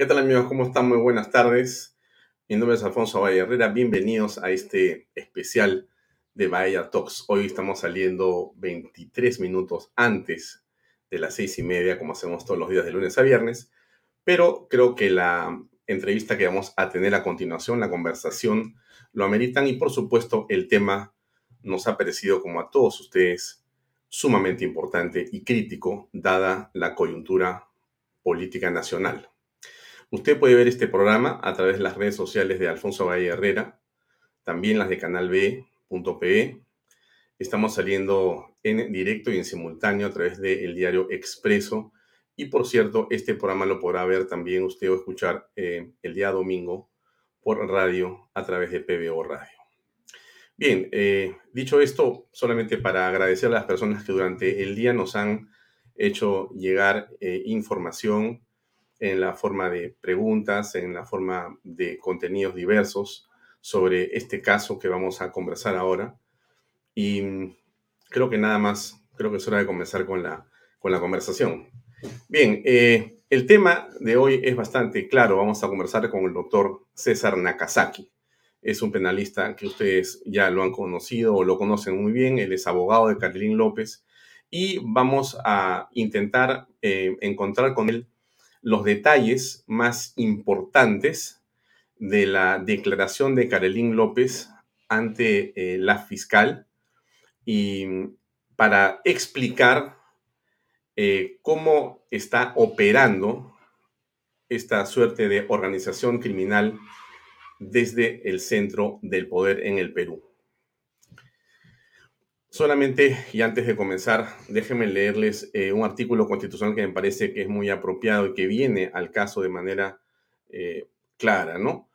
¿Qué tal amigos? ¿Cómo están? Muy buenas tardes. Mi nombre es Alfonso Valle Herrera. Bienvenidos a este especial de Bahía Talks. Hoy estamos saliendo 23 minutos antes de las seis y media, como hacemos todos los días de lunes a viernes. Pero creo que la entrevista que vamos a tener a continuación, la conversación, lo ameritan y por supuesto el tema nos ha parecido como a todos ustedes sumamente importante y crítico dada la coyuntura política nacional. Usted puede ver este programa a través de las redes sociales de Alfonso Valle Herrera, también las de Canal B.pe. Estamos saliendo en directo y en simultáneo a través del diario Expreso. Y por cierto, este programa lo podrá ver también usted o escuchar eh, el día domingo por radio a través de PBO Radio. Bien, eh, dicho esto, solamente para agradecer a las personas que durante el día nos han hecho llegar eh, información en la forma de preguntas, en la forma de contenidos diversos sobre este caso que vamos a conversar ahora. Y creo que nada más, creo que es hora de comenzar con la, con la conversación. Bien, eh, el tema de hoy es bastante claro. Vamos a conversar con el doctor César Nakazaki. Es un penalista que ustedes ya lo han conocido o lo conocen muy bien. Él es abogado de Carolín López y vamos a intentar eh, encontrar con él los detalles más importantes de la declaración de Carolín López ante eh, la fiscal y para explicar eh, cómo está operando esta suerte de organización criminal desde el centro del poder en el Perú. Solamente, y antes de comenzar, déjenme leerles eh, un artículo constitucional que me parece que es muy apropiado y que viene al caso de manera eh, clara, ¿no?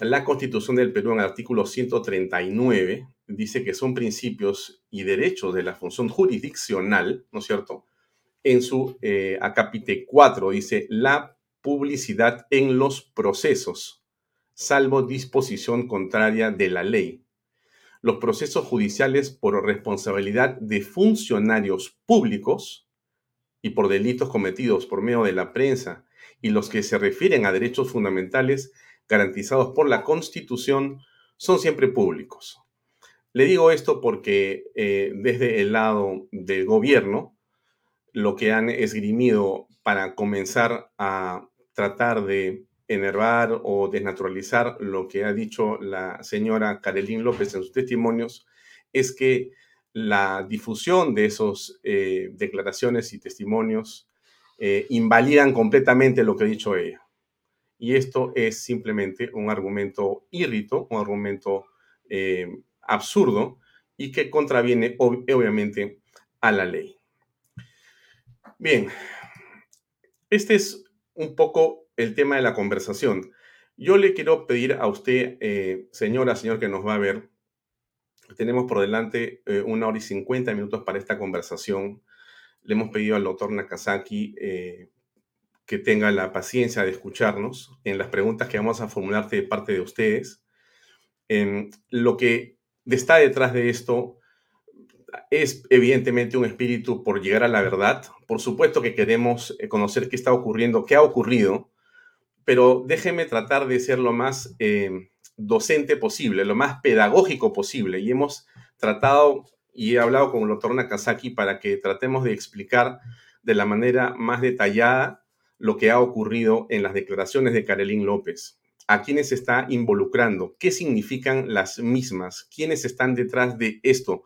La Constitución del Perú en el artículo 139 dice que son principios y derechos de la función jurisdiccional, ¿no es cierto? En su eh, acápite 4 dice la publicidad en los procesos, salvo disposición contraria de la ley los procesos judiciales por responsabilidad de funcionarios públicos y por delitos cometidos por medio de la prensa y los que se refieren a derechos fundamentales garantizados por la Constitución son siempre públicos. Le digo esto porque eh, desde el lado del gobierno, lo que han esgrimido para comenzar a tratar de enervar o desnaturalizar lo que ha dicho la señora Carolín López en sus testimonios es que la difusión de esas eh, declaraciones y testimonios eh, invalidan completamente lo que ha dicho ella. Y esto es simplemente un argumento irrito, un argumento eh, absurdo y que contraviene obviamente a la ley. Bien, este es un poco el tema de la conversación. Yo le quiero pedir a usted, eh, señora, señor que nos va a ver, tenemos por delante eh, una hora y cincuenta minutos para esta conversación. Le hemos pedido al doctor Nakazaki eh, que tenga la paciencia de escucharnos en las preguntas que vamos a formular de parte de ustedes. Lo que está detrás de esto es evidentemente un espíritu por llegar a la verdad. Por supuesto que queremos conocer qué está ocurriendo, qué ha ocurrido, pero déjeme tratar de ser lo más em, docente posible, lo más pedagógico posible. Y hemos tratado y he hablado con el doctor Nakazaki para que tratemos de explicar de la manera más detallada lo que ha ocurrido en las declaraciones de Karelín López. ¿A quiénes está involucrando? ¿Qué significan las mismas? ¿Quiénes están detrás de esto?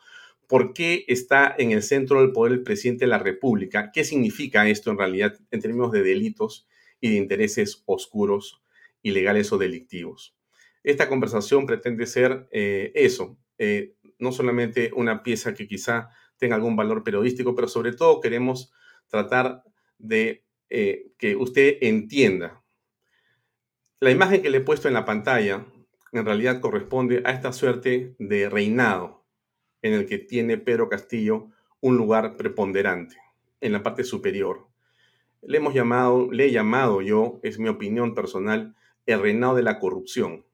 ¿Por qué está en el centro del poder el presidente de la República? ¿Qué significa esto en realidad en términos de delitos y de intereses oscuros, ilegales o delictivos? Esta conversación pretende ser eh, eso, eh, no solamente una pieza que quizá tenga algún valor periodístico, pero sobre todo queremos tratar de eh, que usted entienda. La imagen que le he puesto en la pantalla en realidad corresponde a esta suerte de reinado en el que tiene Pedro Castillo un lugar preponderante en la parte superior. Le hemos llamado, le he llamado yo, es mi opinión personal, el reinado de la corrupción.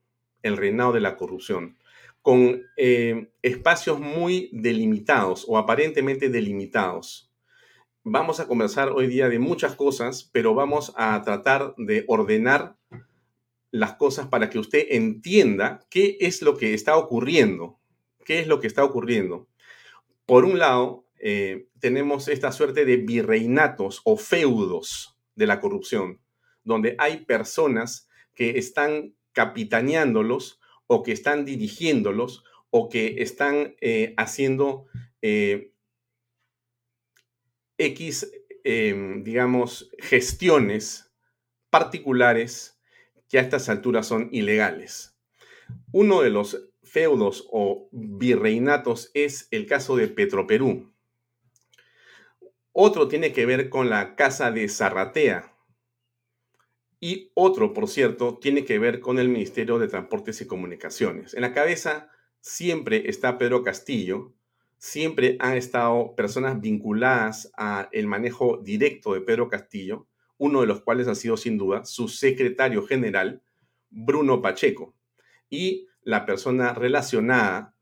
El reinado de la corrupción con eh, espacios muy delimitados o aparentemente delimitados. Vamos a conversar hoy día de muchas cosas, pero vamos a tratar de ordenar las cosas para que usted entienda qué es lo que está ocurriendo. ¿Qué es lo que está ocurriendo? Por un lado, eh, tenemos esta suerte de virreinatos o feudos de la corrupción, donde hay personas que están capitaneándolos o que están dirigiéndolos o que están eh, haciendo eh, X, digamos, gestiones particulares que a estas alturas son ilegales. Uno de los feudos o virreinatos es el caso de Petroperú. Otro tiene que ver con la casa de Zarratea, y otro, por cierto, tiene que ver con el Ministerio de Transportes y Comunicaciones. En la cabeza siempre está Pedro Castillo, siempre han estado personas vinculadas al manejo directo de Pedro Castillo, uno de los cuales ha sido sin duda su secretario general, Bruno Pacheco, y la persona relacionada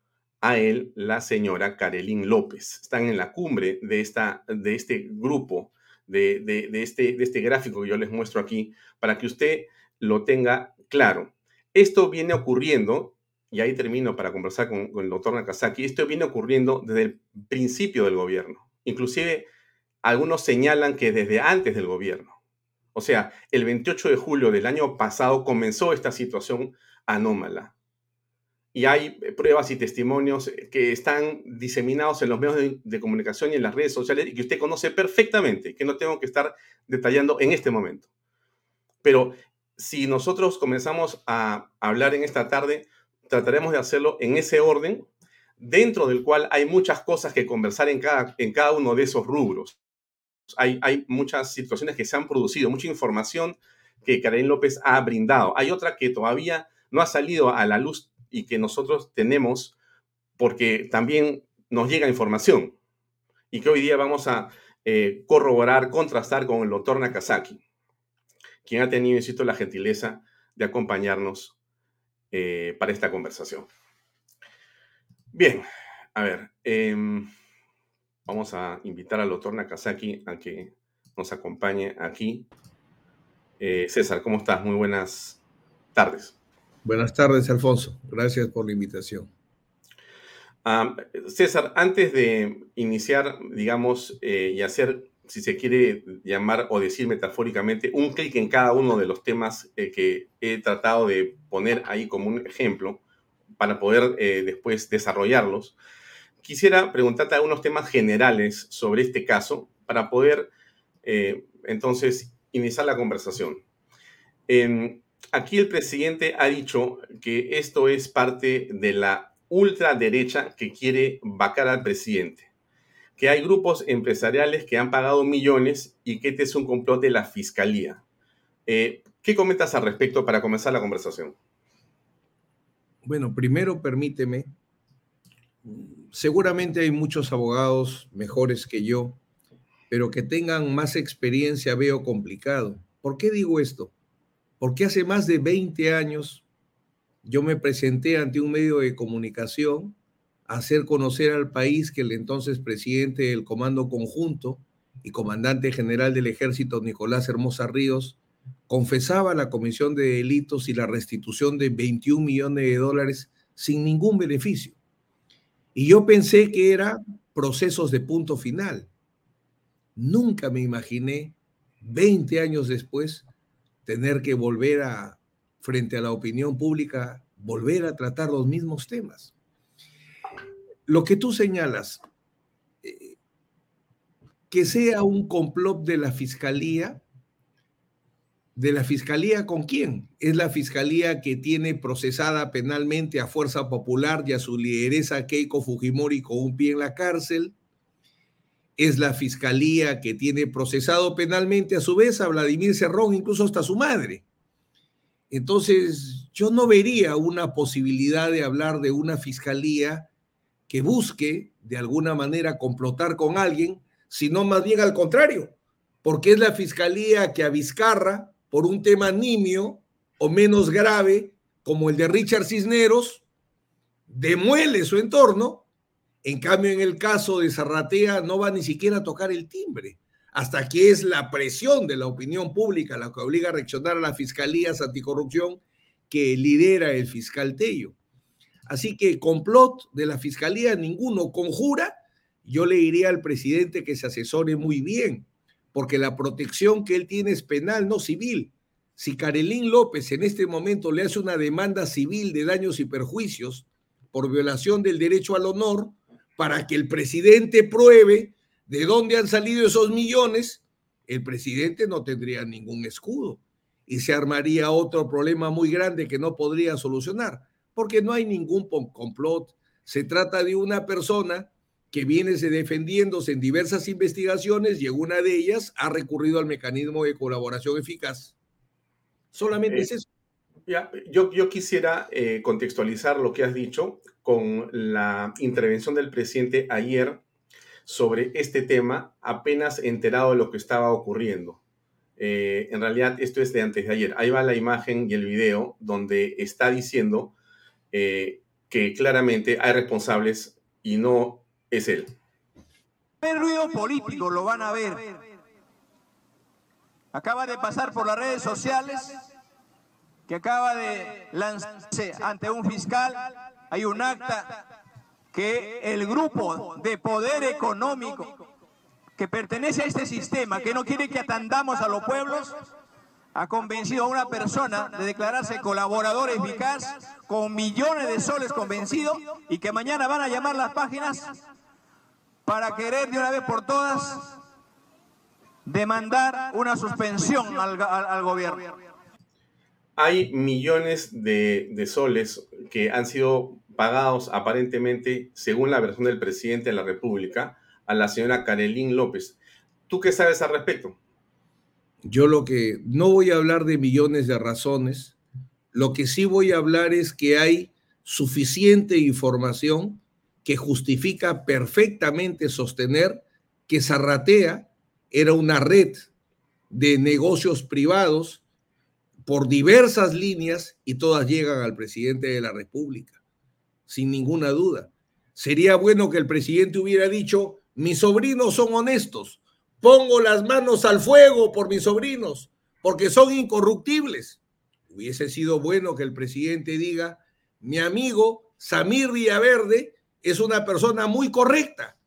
a él, la señora Carolín López. Están en la cumbre de, esta, de este grupo de, este, de este gráfico que yo les muestro aquí para que usted lo tenga claro. Esto viene ocurriendo, y ahí termino para conversar con, el doctor Nakazaki, esto viene ocurriendo desde el principio del gobierno. Inclusive algunos señalan que desde antes del gobierno. O sea, el 28 de julio del año pasado comenzó esta situación anómala y hay pruebas y testimonios que están diseminados en los medios de, comunicación y en las redes sociales y que usted conoce perfectamente, que no tengo que estar detallando en este momento. Pero si nosotros comenzamos a hablar en esta tarde, trataremos de hacerlo en ese orden, dentro del cual hay muchas cosas que conversar en cada, en cada uno de esos rubros. Hay, hay muchas situaciones que se han producido, mucha información que Karen López ha brindado. Hay otra que todavía no ha salido a la luz y que nosotros tenemos porque también nos llega información y que hoy día vamos a eh, corroborar, contrastar con el doctor Nakazaki, quien ha tenido, insisto, la gentileza de acompañarnos eh, para esta conversación. Bien, a ver, em, vamos a invitar al doctor Nakazaki a que nos acompañe aquí. Eh, César, ¿cómo estás? Muy buenas tardes. Buenas tardes, Alfonso. Gracias por la invitación. César, antes de iniciar, digamos, eh, y hacer, si se quiere llamar o decir metafóricamente, un clic en cada uno de los temas eh, que he tratado de poner ahí como un ejemplo para poder eh, después desarrollarlos, quisiera preguntarte algunos temas generales sobre este caso para poder entonces iniciar la conversación. En, aquí el presidente ha dicho que esto es parte de la ultraderecha que quiere vacar al presidente, que hay grupos empresariales que han pagado millones y que este es un complot de la fiscalía. Eh, ¿Qué comentas al respecto para comenzar la conversación? Bueno, primero permíteme, seguramente hay muchos abogados mejores que yo, pero que tengan más experiencia veo complicado. ¿Por qué digo esto? Porque hace más de 20 años yo me presenté ante un medio de comunicación a hacer conocer al país que el entonces presidente del Comando Conjunto y comandante general del ejército Nicolás Hermosa Ríos confesaba la comisión de delitos y la restitución de 21 millones de dólares sin ningún beneficio. Y yo pensé que eran procesos de punto final. Nunca me imaginé, 20 años después, tener que volver a, frente a la opinión pública, volver a tratar los mismos temas. Lo que tú señalas, eh, que sea un complot de la fiscalía, ¿De la fiscalía con quién? Es la fiscalía que tiene procesada penalmente a Fuerza Popular y a su lideresa Keiko Fujimori con un pie en la cárcel. Es la fiscalía que tiene procesado penalmente a su vez a Vladimir Cerrón, incluso hasta su madre. Entonces, yo no vería una posibilidad de hablar de una fiscalía que busque de alguna manera complotar con alguien, sino más bien al contrario, porque es la fiscalía que a Vizcarra, por un tema nimio o menos grave, como el de Richard Cisneros, demuele su entorno. En cambio, en el caso de Zarratea no va ni siquiera a tocar el timbre, hasta que es la presión de la opinión pública la que obliga a reaccionar a las fiscalías anticorrupción que lidera el fiscal Tello. Así que complot de la fiscalía ninguno conjura. Yo le diría al presidente que se asesore muy bien, porque la protección que él tiene es penal, no civil. Si Carelín López en este momento le hace una demanda civil de daños y perjuicios por violación del derecho al honor, para que el presidente pruebe de dónde han salido esos millones, el presidente no tendría ningún escudo y se armaría otro problema muy grande que no podría solucionar, porque no hay ningún complot. Se trata de una persona que viene defendiéndose en diversas investigaciones y en una de ellas ha recurrido al mecanismo de colaboración eficaz. Solamente es eh, eso. Ya, yo, yo quisiera eh, contextualizar lo que has dicho con la intervención del presidente ayer sobre este tema, apenas enterado de lo que estaba ocurriendo. Eh, en realidad, esto es de antes de ayer. Ahí va la imagen y el video donde está diciendo que claramente hay responsables y no es él. El ruido político lo van a ver. Acaba de pasar por las redes sociales que acaba de lanzarse ante un fiscal. Hay un acta que el grupo de poder económico que pertenece a este sistema, que no quiere que atandamos a los pueblos, ha convencido a una persona de declararse colaborador eficaz con millones de soles convencido y que mañana van a llamar las páginas para querer de una vez por todas demandar una suspensión al, gobierno. Hay millones de, soles que han sido pagados aparentemente, según la versión del presidente de la República, a la señora Karelín López. ¿Tú qué sabes al respecto? Yo lo que no voy a hablar de millones de razones, lo que sí voy a hablar es que hay suficiente información que justifica perfectamente sostener que Zarratea era una red de negocios privados por diversas líneas y todas llegan al presidente de la República, sin ninguna duda. Sería bueno que el presidente hubiera dicho, mis sobrinos son honestos, pongo las manos al fuego por mis sobrinos, porque son incorruptibles. Hubiese sido bueno que el presidente diga, mi amigo Samir Villaverde es una persona muy correcta.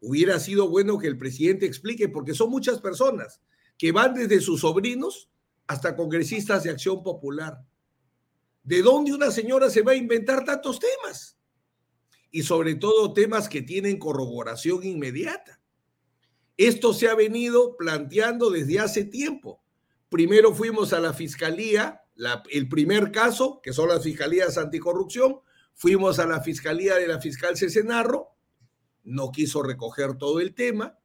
Hubiera sido bueno que el presidente explique, porque son muchas personas que van desde sus sobrinos hasta congresistas de acción popular. ¿De dónde una señora se va a inventar tantos temas? Y sobre todo temas que tienen corroboración inmediata. Esto se ha venido planteando desde hace tiempo. Primero fuimos a la fiscalía, el primer caso, que son las fiscalías anticorrupción, Fuimos a la fiscalía de la fiscal Cesenarro, no quiso recoger todo el tema.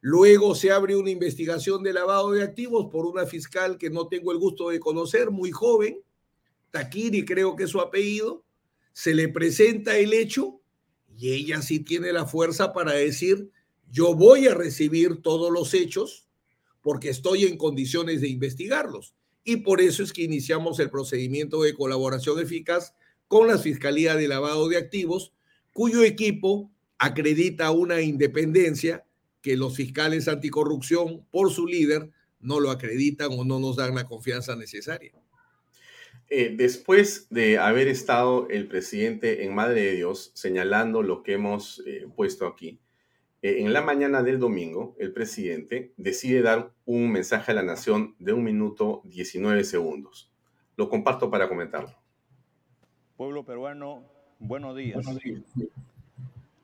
Luego se abre una investigación de lavado de activos por una fiscal que no tengo el gusto de conocer, muy joven, Takiri creo que es su apellido. Se le presenta el hecho y ella sí tiene la fuerza para decir, yo voy a recibir todos los hechos porque estoy en condiciones de investigarlos. y por eso es que iniciamos el procedimiento de colaboración eficaz con la Fiscalía de Lavado de Activos, cuyo equipo acredita una independencia que los fiscales anticorrupción, por su líder, no lo acreditan o no nos dan la confianza necesaria. Eh, después de haber estado el presidente en Madre de Dios señalando lo que hemos eh, puesto aquí, eh, en la mañana del domingo, el presidente decide dar un mensaje a la nación de un minuto 19 segundos. Lo comparto para comentarlo. Pueblo peruano, buenos días. Buenos días.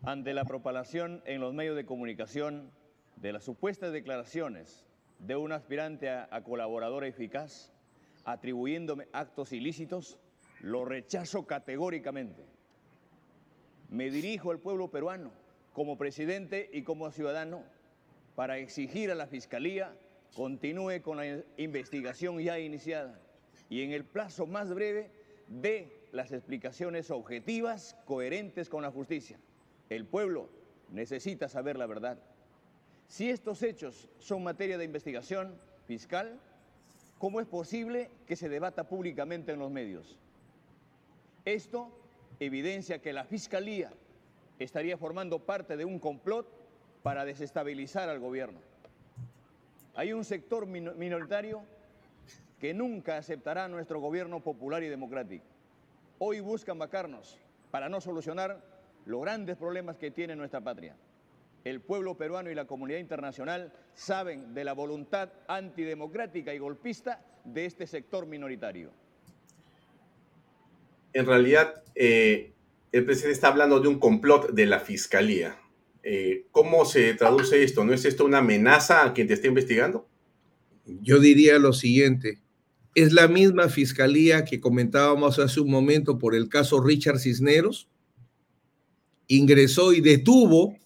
Ante la propalación en los medios de comunicación de las supuestas declaraciones de un aspirante a, a colaborador eficaz, atribuyéndome actos ilícitos, lo rechazo categóricamente. Me dirijo al pueblo peruano como presidente y como ciudadano para exigir a la Fiscalía continúe con la investigación ya iniciada y en el plazo más breve dé las explicaciones objetivas, coherentes con la justicia. El pueblo necesita saber la verdad. Si estos hechos son materia de investigación fiscal, ¿cómo es posible que se debata públicamente en los medios? Esto evidencia que la Fiscalía estaría formando parte de un complot para desestabilizar al gobierno. Hay un sector minoritario que nunca aceptará nuestro gobierno popular y democrático. Hoy buscan vacarnos para no solucionar los grandes problemas que tiene nuestra patria. El pueblo peruano y la comunidad internacional saben de la voluntad antidemocrática y golpista de este sector minoritario. En realidad, eh, el presidente está hablando de un complot de la fiscalía. Eh, ¿Cómo se traduce esto? ¿No es esto una amenaza a quien te está investigando? Yo diría lo siguiente. Es la misma fiscalía que comentábamos hace un momento por el caso Richard Cisneros. Ingresó y detuvo,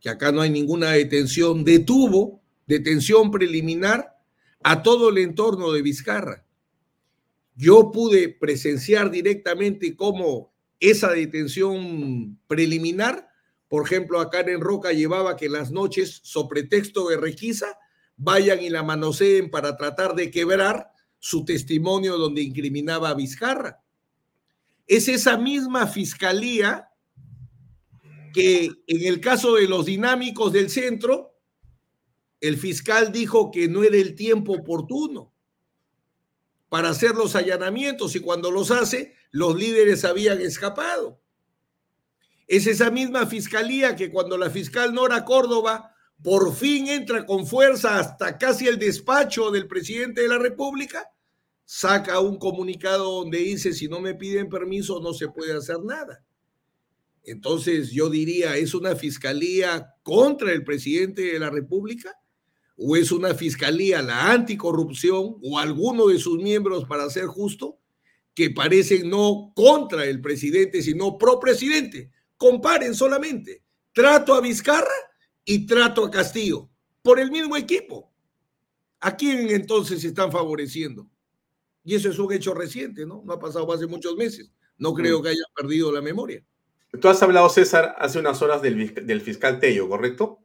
que acá no hay ninguna detención, detuvo, detención preliminar a todo el entorno de Vizcarra. Yo pude presenciar directamente cómo esa detención preliminar, por ejemplo, acá en Roca llevaba que las noches, sobre texto de requisa, vayan y la manoseen para tratar de quebrar su testimonio donde incriminaba a Vizcarra. Es esa misma fiscalía que en el caso de los dinámicos del centro, el fiscal dijo que no era el tiempo oportuno para hacer los allanamientos y cuando los hace, los líderes habían escapado. Es esa misma fiscalía que cuando la fiscal Nora Córdoba por fin entra con fuerza hasta casi el despacho del presidente de la República, saca un comunicado donde dice, si no me piden permiso no se puede hacer nada. Entonces yo diría, ¿es una fiscalía contra el presidente de la República? ¿O es una fiscalía, la anticorrupción, o alguno de sus miembros, para ser justo, que parecen no contra el presidente, sino pro presidente. Comparen solamente trato a Vizcarra y trato a Castillo por el mismo equipo. ¿A quién entonces están favoreciendo? Y eso es un hecho reciente, ¿no? No ha pasado hace muchos meses. No creo mm. que haya perdido la memoria. Tú has hablado, César, hace unas horas del, fiscal Tello, ¿correcto?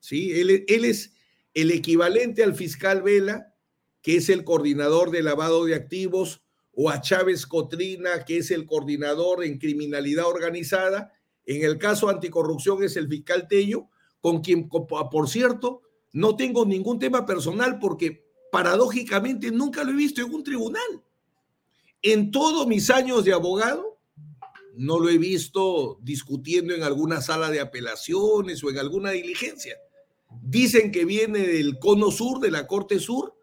Sí, él, él es el equivalente al fiscal Vela, que es el coordinador de lavado de activos o a Chávez Cotrina, que es el coordinador en criminalidad organizada. En el caso anticorrupción es el fiscal Tello, con quien, por cierto, no tengo ningún tema personal porque paradójicamente nunca lo he visto en un tribunal. En todos mis años de abogado, no lo he visto discutiendo en alguna sala de apelaciones o en alguna diligencia. Dicen que viene del cono sur, de la Corte Sur.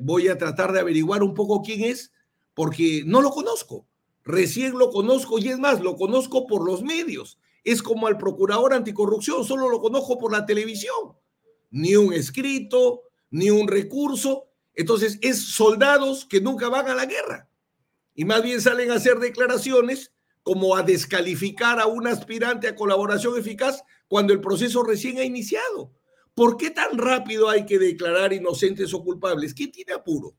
Voy a tratar de averiguar un poco quién es, porque no lo conozco. Recién lo conozco y es más, lo conozco por los medios. Es como al procurador anticorrupción, solo lo conozco por la televisión. Ni un escrito, ni un recurso. Entonces, es soldados que nunca van a la guerra. Y más bien salen a hacer declaraciones como a descalificar a un aspirante a colaboración eficaz cuando el proceso recién ha iniciado. ¿Por qué tan rápido hay que declarar inocentes o culpables? ¿Quién tiene apuro?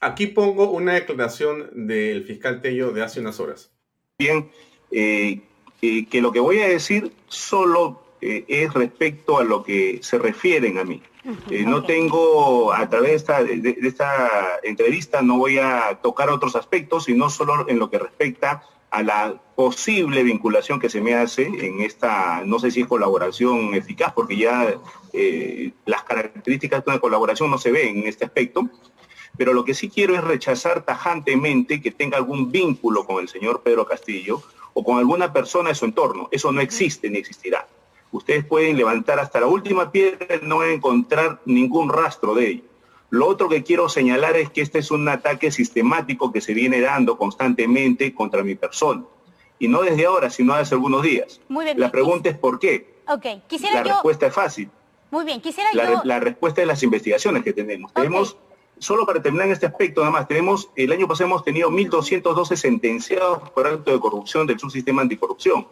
Aquí pongo una declaración del fiscal Tello de hace unas horas. Bien, eh, eh, que lo que voy a decir solo eh, es respecto a lo que se refieren a mí. Eh, no tengo, a través de esta, de esta, entrevista, no voy a tocar otros aspectos, sino solo en lo que respecta a la posible vinculación que se me hace en esta, no sé si es colaboración eficaz, porque ya eh, las características de una colaboración no se ven en este aspecto, pero lo que sí quiero es rechazar tajantemente que tenga algún vínculo con el señor Pedro Castillo o con alguna persona de su entorno. Eso no existe ni existirá. Ustedes pueden levantar hasta la última piedra y no encontrar ningún rastro de ello. Lo otro que quiero señalar es que este es un ataque sistemático que se viene dando constantemente contra mi persona. Y no desde ahora, sino hace algunos días. Muy bien. La pregunta es ¿por qué? Ok, quisiera La respuesta es fácil. Muy bien, quisiera la, yo... La respuesta es las investigaciones que tenemos. Tenemos, solo para terminar en este aspecto nada más, tenemos, el año pasado hemos tenido 1.212 sentenciados por acto de corrupción del subsistema anticorrupción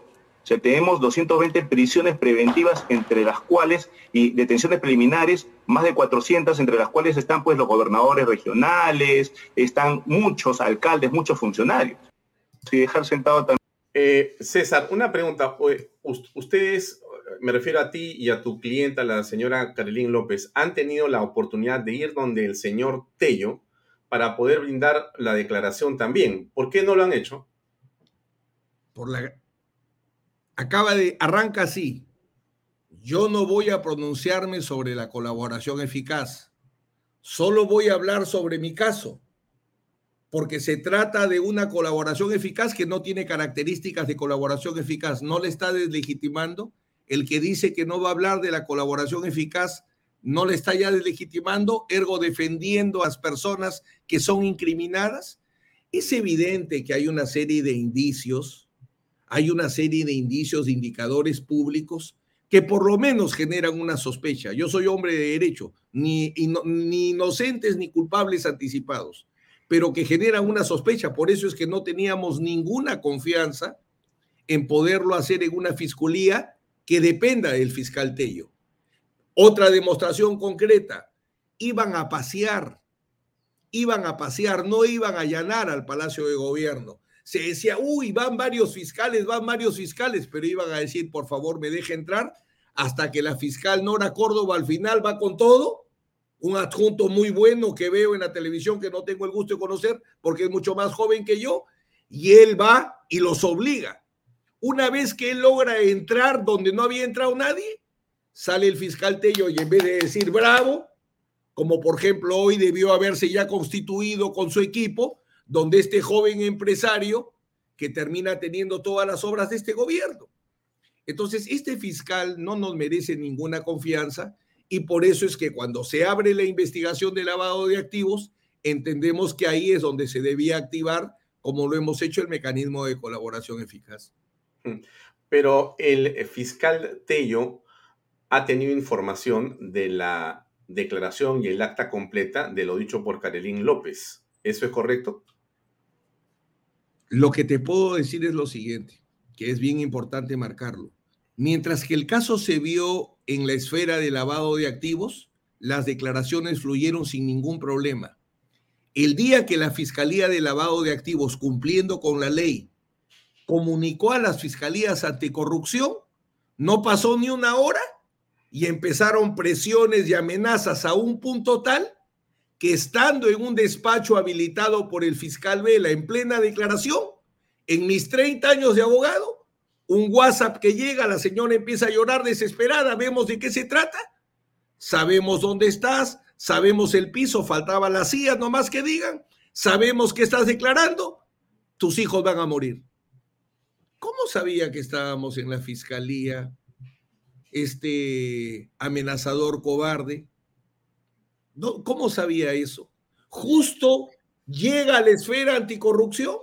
sea, tenemos 220 prisiones preventivas, entre las cuales, y detenciones preliminares, más de 400, entre las cuales están pues los gobernadores regionales, están muchos alcaldes, muchos funcionarios. Y dejar sentado también. Eh, César, una pregunta. Ustedes, me refiero a ti y a tu clienta, la señora Carolín López, han tenido la oportunidad de ir donde el señor Tello para poder brindar la declaración también. ¿Por qué no lo han hecho? Por la, acaba de, arranca así. Yo no voy a pronunciarme sobre la colaboración eficaz. Solo voy a hablar sobre mi caso, porque se trata de una colaboración eficaz que no tiene características de colaboración eficaz. No le está deslegitimando. El que dice que no va a hablar de la colaboración eficaz no le está ya deslegitimando, ergo defendiendo a las personas que son incriminadas. Es evidente que hay una serie de indicios hay una serie de indicios, de indicadores públicos que por lo menos generan una sospecha. Yo soy hombre de derecho, ni, ni inocentes ni culpables anticipados, pero que generan una sospecha. Por eso es que no teníamos ninguna confianza en poderlo hacer en una fiscalía que dependa del fiscal Tello. Otra demostración concreta, iban a pasear, iban a pasear, no iban a allanar al Palacio de Gobierno se decía, uy, van varios fiscales, van varios fiscales, pero iban a decir, por favor, me deje entrar, hasta que la fiscal Nora Córdoba al final va con todo, un adjunto muy bueno que veo en la televisión que no tengo el gusto de conocer porque es mucho más joven que yo, y él va y los obliga. Una vez que él logra entrar donde no había entrado nadie, sale el fiscal Tello y en vez de decir bravo, como por ejemplo hoy debió haberse ya constituido con su equipo, donde este joven empresario que termina teniendo todas las obras de este gobierno. Entonces, este fiscal no nos merece ninguna confianza y por eso es que cuando se abre la investigación de lavado de activos, entendemos que ahí es donde se debía activar, como lo hemos hecho, el mecanismo de colaboración eficaz. Mm. Pero el fiscal Tello ha tenido información de la declaración y el acta completa de lo dicho por Carolín López. ¿Eso es correcto? Lo que te puedo decir es lo siguiente, que es bien importante marcarlo. Mientras que el caso se vio en la esfera de lavado de activos, las declaraciones fluyeron sin ningún problema. El día que la Fiscalía de Lavado de Activos, cumpliendo con la ley, comunicó a las fiscalías anticorrupción, no pasó ni una hora y empezaron presiones y amenazas a un punto tal que estando en un despacho habilitado por el fiscal Vela en plena declaración, en mis 30 años de abogado, un WhatsApp que llega, la señora empieza a llorar desesperada, vemos de qué se trata, sabemos dónde estás, sabemos el piso, faltaba la silla, nomás que digan, sabemos que estás declarando, tus hijos van a morir. ¿Cómo sabía que estábamos en la fiscalía este amenazador cobarde? ¿Cómo sabía eso? Justo llega a la esfera anticorrupción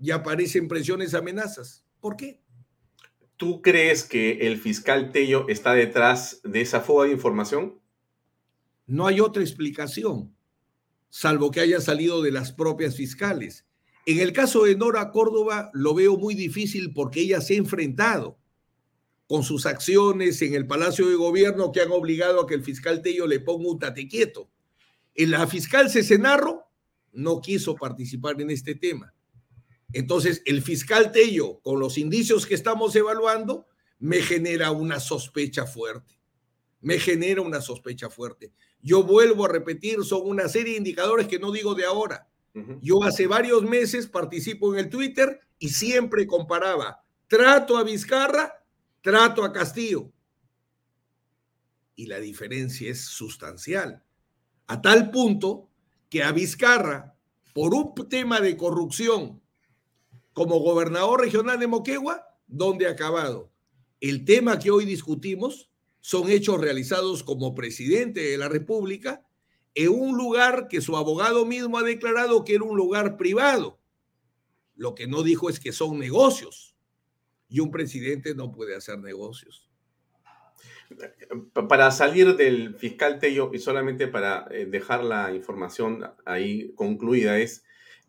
y aparecen presiones, amenazas. ¿Por qué? ¿Tú crees que el fiscal Tello está detrás de esa fuga de información? No hay otra explicación, salvo que haya salido de las propias fiscales. En el caso de Nora Córdoba lo veo muy difícil porque ella se ha enfrentado con sus acciones en el Palacio de Gobierno que han obligado a que el fiscal Tello le ponga un tate quieto. La fiscal Cesenarro no quiso participar en este tema. Entonces, el fiscal Tello, con los indicios que estamos evaluando, me genera una sospecha fuerte. Me genera una sospecha fuerte. Yo vuelvo a repetir, son una serie de indicadores que no digo de ahora. Yo hace varios meses participo en el Twitter y siempre comparaba trato a Vizcarra, trato a Castillo. Y la diferencia es sustancial. A tal punto que a Vizcarra, por un tema de corrupción como gobernador regional de Moquegua, ¿dónde ha acabado? El tema que hoy discutimos son hechos realizados como presidente de la República en un lugar que su abogado mismo ha declarado que era un lugar privado. Lo que no dijo es que son negocios y un presidente no puede hacer negocios. Para salir del fiscal Tello y solamente para eh, dejar la información ahí concluida es,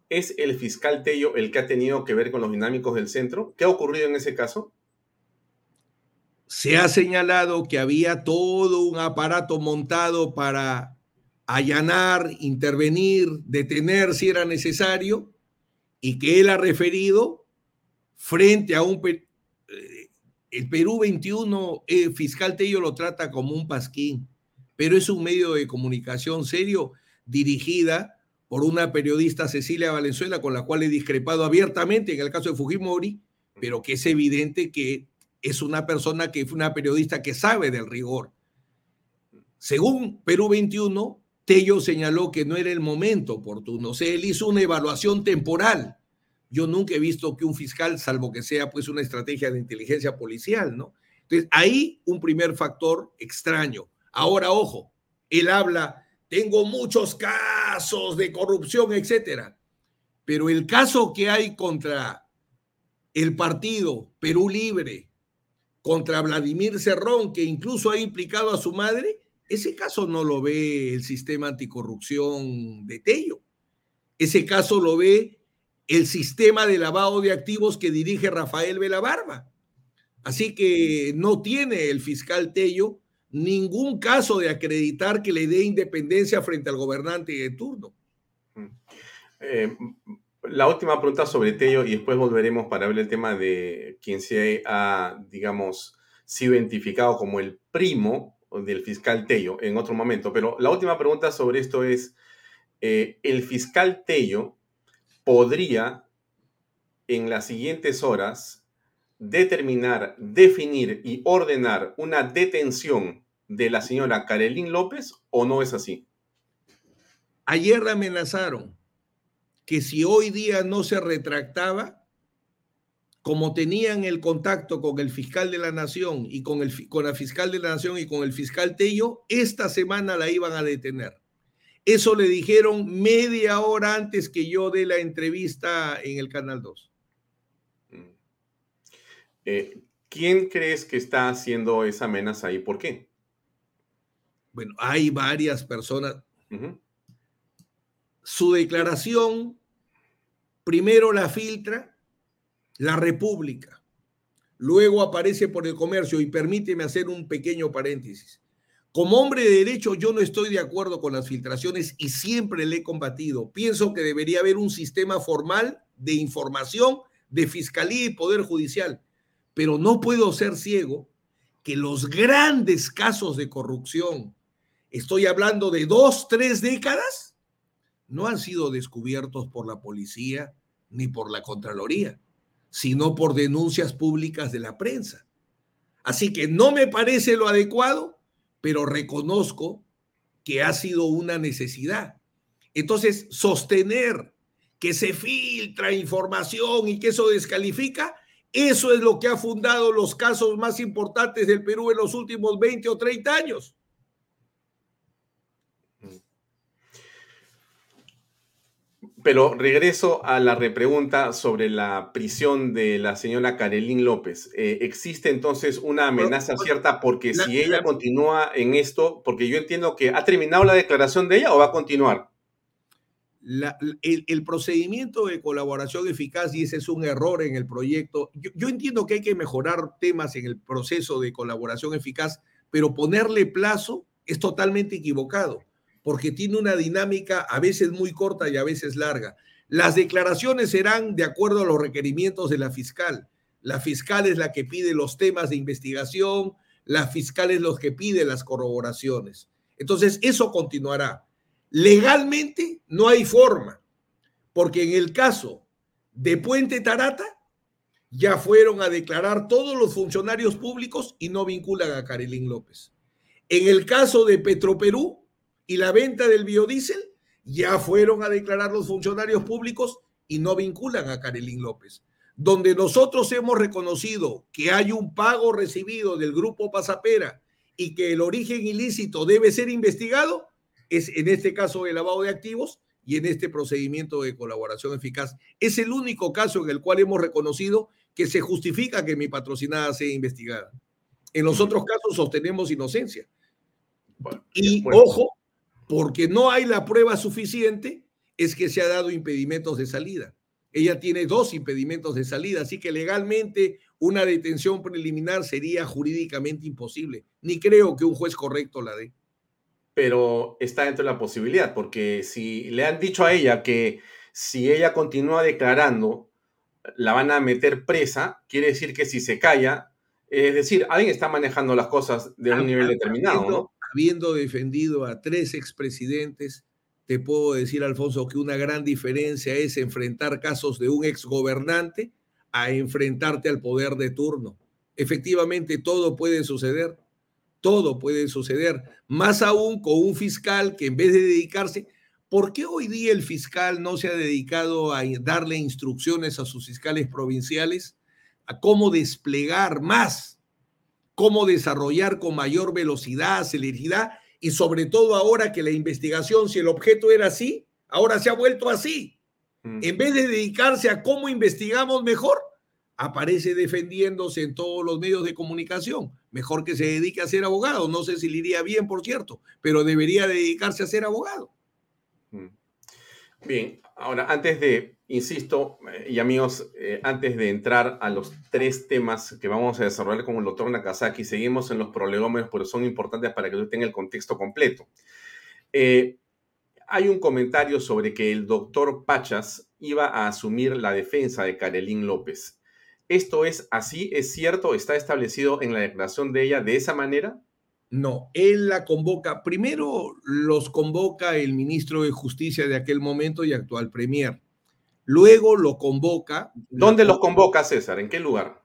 ¿es el fiscal Tello el que ha tenido que ver con los dinámicos del centro? ¿Qué ha ocurrido en ese caso? Se ha señalado que había todo un aparato montado para allanar, intervenir, detener si era necesario, y que él ha referido frente a un, el Perú 21, el fiscal Tello lo trata como un pasquín, pero es un medio de comunicación serio dirigida por una periodista Cecilia Valenzuela con la cual he discrepado abiertamente en el caso de Fujimori, pero que es evidente que es una persona que fue una periodista que sabe del rigor. Según Perú 21, Tello señaló que no era el momento oportuno, o sea, él hizo una evaluación temporal yo nunca he visto que un fiscal, salvo que sea pues una estrategia de inteligencia policial, ¿no? Entonces, ahí un primer factor extraño. Ahora, ojo, él habla, tengo muchos casos de corrupción, etcétera, pero el caso que hay contra el partido Perú Libre, contra Vladimir Cerrón, que incluso ha implicado a su madre, ese caso no lo ve el sistema anticorrupción de Tello. Ese caso lo ve el sistema de lavado de activos que dirige Rafael Velabarba. Así que no tiene el fiscal Tello ningún caso de acreditar que le dé independencia frente al gobernante de turno. Mm. Eh, la última pregunta sobre Tello y después volveremos para ver el tema de quien se ha, digamos, sido identificado como el primo del fiscal Tello en otro momento. Pero la última pregunta sobre esto es, eh, ¿el fiscal Tello podría en las siguientes horas determinar, definir y ordenar una detención de la señora Karelín López o no es así? Ayer amenazaron que si hoy día no se retractaba, como tenían el contacto con el fiscal de la nación y con, el, con la fiscal de la nación y con el fiscal Tello, esta semana la iban a detener. Eso le dijeron media hora antes que yo dé la entrevista en el Canal 2. Mm. Eh, ¿Quién crees que está haciendo esa amenaza y por qué? Bueno, hay varias personas. Su declaración, primero la filtra la República, luego aparece por el comercio y permíteme hacer un pequeño paréntesis. Como hombre de derecho, yo no estoy de acuerdo con las filtraciones y siempre le he combatido. Pienso que debería haber un sistema formal de información de fiscalía y poder judicial, pero no puedo ser ciego que los grandes casos de corrupción, estoy hablando de dos, tres décadas, no han sido descubiertos por la policía ni por la Contraloría, sino por denuncias públicas de la prensa. Así que no me parece lo adecuado pero reconozco que ha sido una necesidad. Entonces, sostener que se filtra información y que eso descalifica, eso es lo que ha fundado los casos más importantes del Perú en los últimos 20 o 30 años. Pero regreso a la repregunta sobre la prisión de la señora Karelín López. Eh, ¿Existe entonces una amenaza cierta? Porque si ella continúa en esto, porque yo entiendo que ha terminado la declaración de ella o va a continuar. el, procedimiento de colaboración eficaz, y ese es un error en el proyecto, yo entiendo que hay que mejorar temas en el proceso de colaboración eficaz, pero ponerle plazo es totalmente equivocado porque tiene una dinámica a veces muy corta y a veces larga. Las declaraciones serán de acuerdo a los requerimientos de la fiscal. La fiscal es la que pide los temas de investigación, la fiscal es la que pide las corroboraciones. Entonces, eso continuará. Legalmente no hay forma, porque en el caso de Puente Tarata, ya fueron a declarar todos los funcionarios públicos y no vinculan a Carilín López. En el caso de Petroperú y la venta del biodiesel, ya fueron a declarar los funcionarios públicos y no vinculan a Carilín López. Donde nosotros hemos reconocido que hay un pago recibido del grupo Pasapera y que el origen ilícito debe ser investigado, es en este caso el lavado de activos y en este procedimiento de colaboración eficaz. Es el único caso en el cual hemos reconocido que se justifica que mi patrocinada sea investigada. En los otros casos sostenemos inocencia. y ojo, porque no hay la prueba suficiente, es que se ha dado impedimentos de salida. Ella tiene dos impedimentos de salida, así que legalmente una detención preliminar sería jurídicamente imposible. Ni creo que un juez correcto la dé pero está dentro de la posibilidad, porque si le han dicho a ella que si ella continúa declarando, la van a meter presa, quiere decir que si se calla, es decir, alguien está manejando las cosas de un nivel determinado. Habiendo, habiendo defendido a tres expresidentes, te puedo decir, Alfonso, que una gran diferencia es enfrentar casos de un exgobernante a enfrentarte al poder de turno. Efectivamente, todo puede suceder todo puede suceder, más aún con un fiscal que en vez de dedicarse, ¿por qué hoy día el fiscal no se ha dedicado a darle instrucciones a sus fiscales provinciales a cómo desplegar más, cómo desarrollar con mayor velocidad, celeridad y sobre todo ahora que la investigación, si el objeto era así, ahora se ha vuelto así? Mm. En vez de dedicarse a cómo investigamos mejor, aparece defendiéndose en todos los medios de comunicación. Mejor que se dedique a ser abogado. No sé si le iría bien, por cierto, pero debería dedicarse a ser abogado. Bien, ahora antes de, insisto, eh, y amigos, eh, antes de entrar a los tres temas que vamos a desarrollar con el doctor Nakazaki, seguimos en los prolegómenos, pero son importantes para que usted tenga el contexto completo. Eh, hay un comentario sobre que el doctor Pachas iba a asumir la defensa de Karelín López. ¿Esto es así? ¿Es cierto? ¿Está establecido en la declaración de ella de esa manera? No, él la convoca. Primero los convoca el ministro de Justicia de aquel momento y actual premier. Luego lo convoca. ¿Dónde los convoca César? ¿En qué lugar?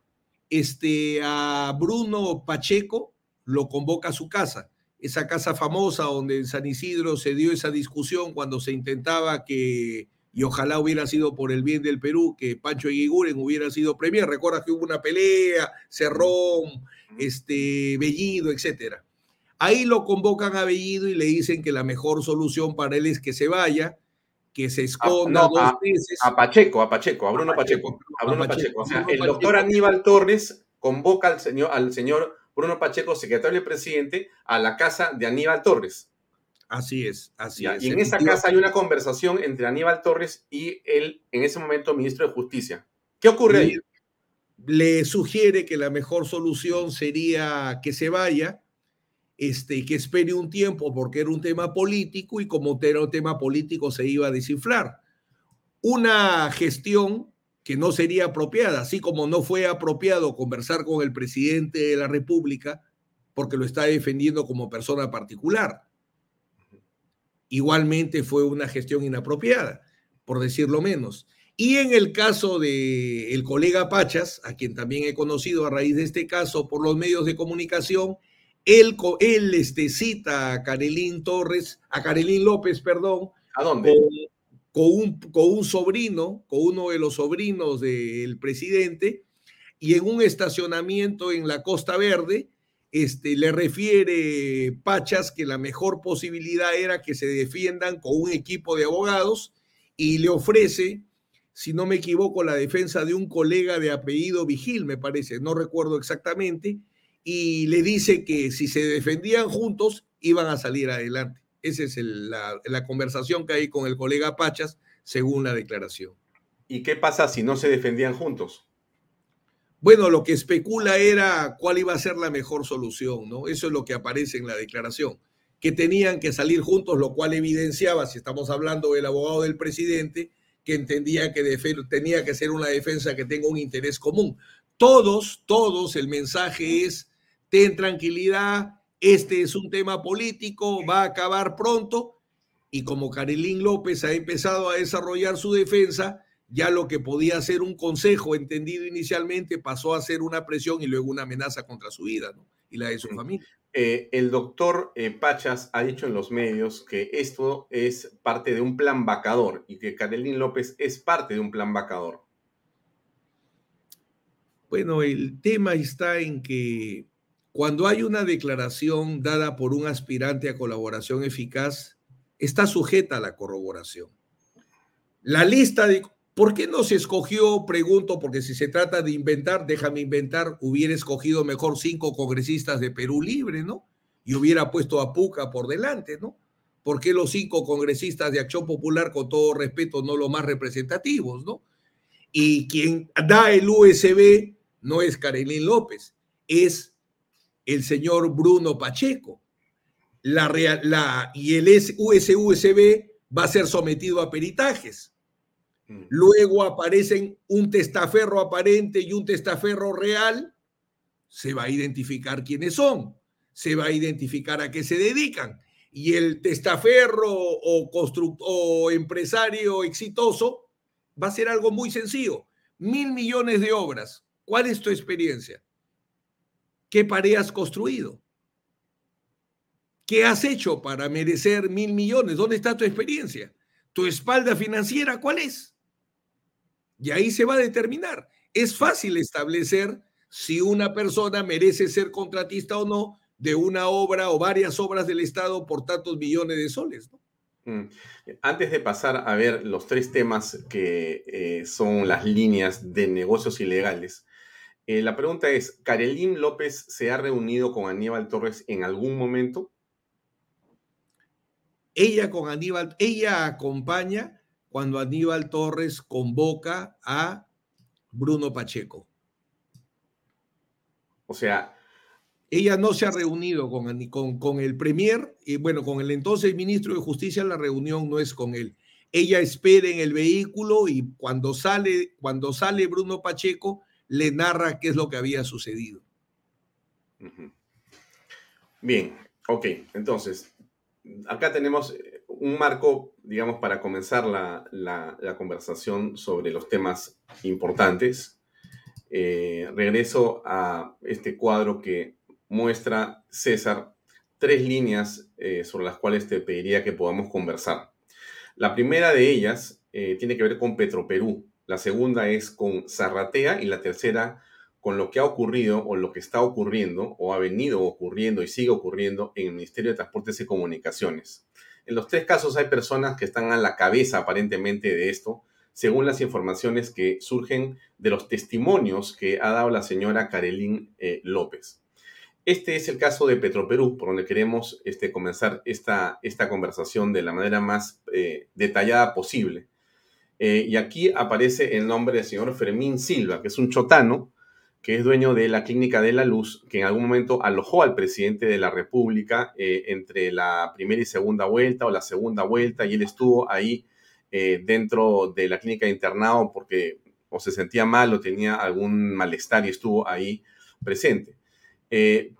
Este, a Bruno Pacheco lo convoca a su casa, esa casa famosa donde en San Isidro se dio esa discusión cuando se intentaba que y ojalá hubiera sido por el bien del Perú que Pancho Eguiguren hubiera sido premier. Recuerda que hubo una pelea, Cerrón, este, Bellido, etcétera. Ahí lo convocan a Bellido y le dicen que la mejor solución para él es que se vaya, que se esconda dos a, meses. A Pacheco, a Pacheco, a Bruno Pacheco. A Bruno Pacheco. O sea, el doctor Aníbal Torres convoca al señor, al señor Bruno Pacheco, secretario del presidente, a la casa de Aníbal Torres. Así es, así es. Y en esa casa hay una conversación entre Aníbal Torres y el, en ese momento, ministro de Justicia. ¿Qué ocurre ahí? Le sugiere que la mejor solución sería que se vaya, este, que espere un tiempo porque era un tema político y como era un tema político se iba a desinflar. Una gestión que no sería apropiada, así como no fue apropiado conversar con el presidente de la República porque lo está defendiendo como persona particular igualmente fue una gestión inapropiada, por decirlo menos. Y en el caso el colega Pachas, a quien también he conocido a raíz de este caso por los medios de comunicación, él, él este, cita a Carolín Torres, a Carolín López, perdón. ¿A dónde? Con, un, con un sobrino, con uno de los sobrinos del presidente, y en un estacionamiento en la Costa Verde, este, le refiere Pachas que la mejor posibilidad era que se defiendan con un equipo de abogados y le ofrece, si no me equivoco, la defensa de un colega de apellido Vigil, me parece, no recuerdo exactamente, y le dice que si se defendían juntos iban a salir adelante. Esa es la, la conversación que hay con el colega Pachas, según la declaración. ¿Y qué pasa si no se defendían juntos? Bueno, lo que especula era cuál iba a ser la mejor solución, ¿no? Eso es lo que aparece en la declaración, que tenían que salir juntos, lo cual evidenciaba, si estamos hablando del abogado del presidente, que entendía que tenía que ser una defensa que tenga un interés común. Todos, todos, el mensaje es, ten tranquilidad, este es un tema político, va a acabar pronto. Y como Carilín López ha empezado a desarrollar su defensa, ya lo que podía ser un consejo entendido inicialmente pasó a ser una presión y luego una amenaza contra su vida ¿no? y la de su familia. Eh, el doctor eh, Pachas ha dicho en los medios que esto es parte de un plan vacador y que Carolín López es parte de un plan vacador. Bueno, el tema está en que cuando hay una declaración dada por un aspirante a colaboración eficaz, está sujeta a la corroboración. La lista de ¿Por qué no se escogió? Pregunto, porque si se trata de inventar, déjame inventar, hubiera escogido mejor cinco congresistas de Perú Libre, ¿no? Y hubiera puesto a Puca por delante, ¿no? ¿Por qué los cinco congresistas de Acción Popular, con todo respeto, no los más representativos, ¿no? Y quien da el USB no es Karelín López, es el señor Bruno Pacheco. La, la, y el USB va a ser sometido a peritajes Mm. Luego aparecen un testaferro aparente y un testaferro real. Se va a identificar quiénes son, se va a identificar a qué se dedican. Y el testaferro o, o empresario exitoso va a ser algo muy sencillo. Mil millones de obras. ¿Cuál es tu experiencia? ¿Qué pared has construido? ¿Qué has hecho para merecer mil millones? ¿Dónde está tu experiencia? ¿Tu espalda financiera cuál es? Y ahí se va a determinar. Es fácil establecer si una persona merece ser contratista o no de una obra o varias obras del Estado por tantos millones de soles. Mm. Antes de pasar a ver los tres temas que eh, son las líneas de negocios ilegales, eh, la pregunta es, ¿Karelín López se ha reunido con Aníbal Torres en algún momento? Ella con Aníbal, ella acompaña cuando Aníbal Torres convoca a Bruno Pacheco. O sea... Ella no se ha reunido con, con, con el Premier y bueno, con el entonces ministro de Justicia la reunión no es con él. Ella espera en el vehículo y cuando sale, cuando sale Bruno Pacheco le narra qué es lo que había sucedido. Bien, ok, entonces, acá tenemos un marco, digamos, para comenzar la, conversación sobre los temas importantes. Eh, regreso a este cuadro que muestra César tres líneas eh, sobre las cuales te pediría que podamos conversar. La primera de ellas eh, tiene que ver con Petroperú, la segunda es con Zarratea y la tercera con lo que ha ocurrido o lo que está ocurriendo o ha venido ocurriendo y sigue ocurriendo en el Ministerio de Transportes y Comunicaciones. En los tres casos hay personas que están a la cabeza aparentemente de esto, según las informaciones que surgen de los testimonios que ha dado la señora Carolín eh, López. Este es el caso de Petroperú, por donde queremos este, comenzar esta, esta conversación de la manera más eh, detallada posible. Eh, y aquí aparece el nombre del señor Fermín Silva, que es un chotano que es dueño de la Clínica de la Luz, que en algún momento alojó al presidente de la República eh, entre la primera y segunda vuelta o la segunda vuelta, y él estuvo ahí eh, dentro de la clínica de internado porque o se sentía mal o tenía algún malestar y estuvo ahí presente.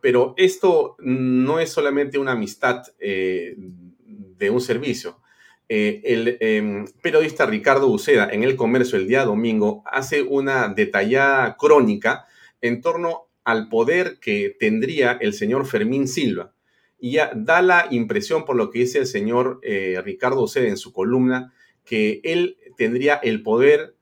Pero esto no es solamente una amistad de un servicio. El em, periodista Ricardo Uceda en El Comercio el día domingo hace una detallada crónica en torno al poder que tendría el señor Fermín Silva. Y ya da la impresión, por lo que dice el señor eh, Ricardo Cede en su columna, que él tendría el poder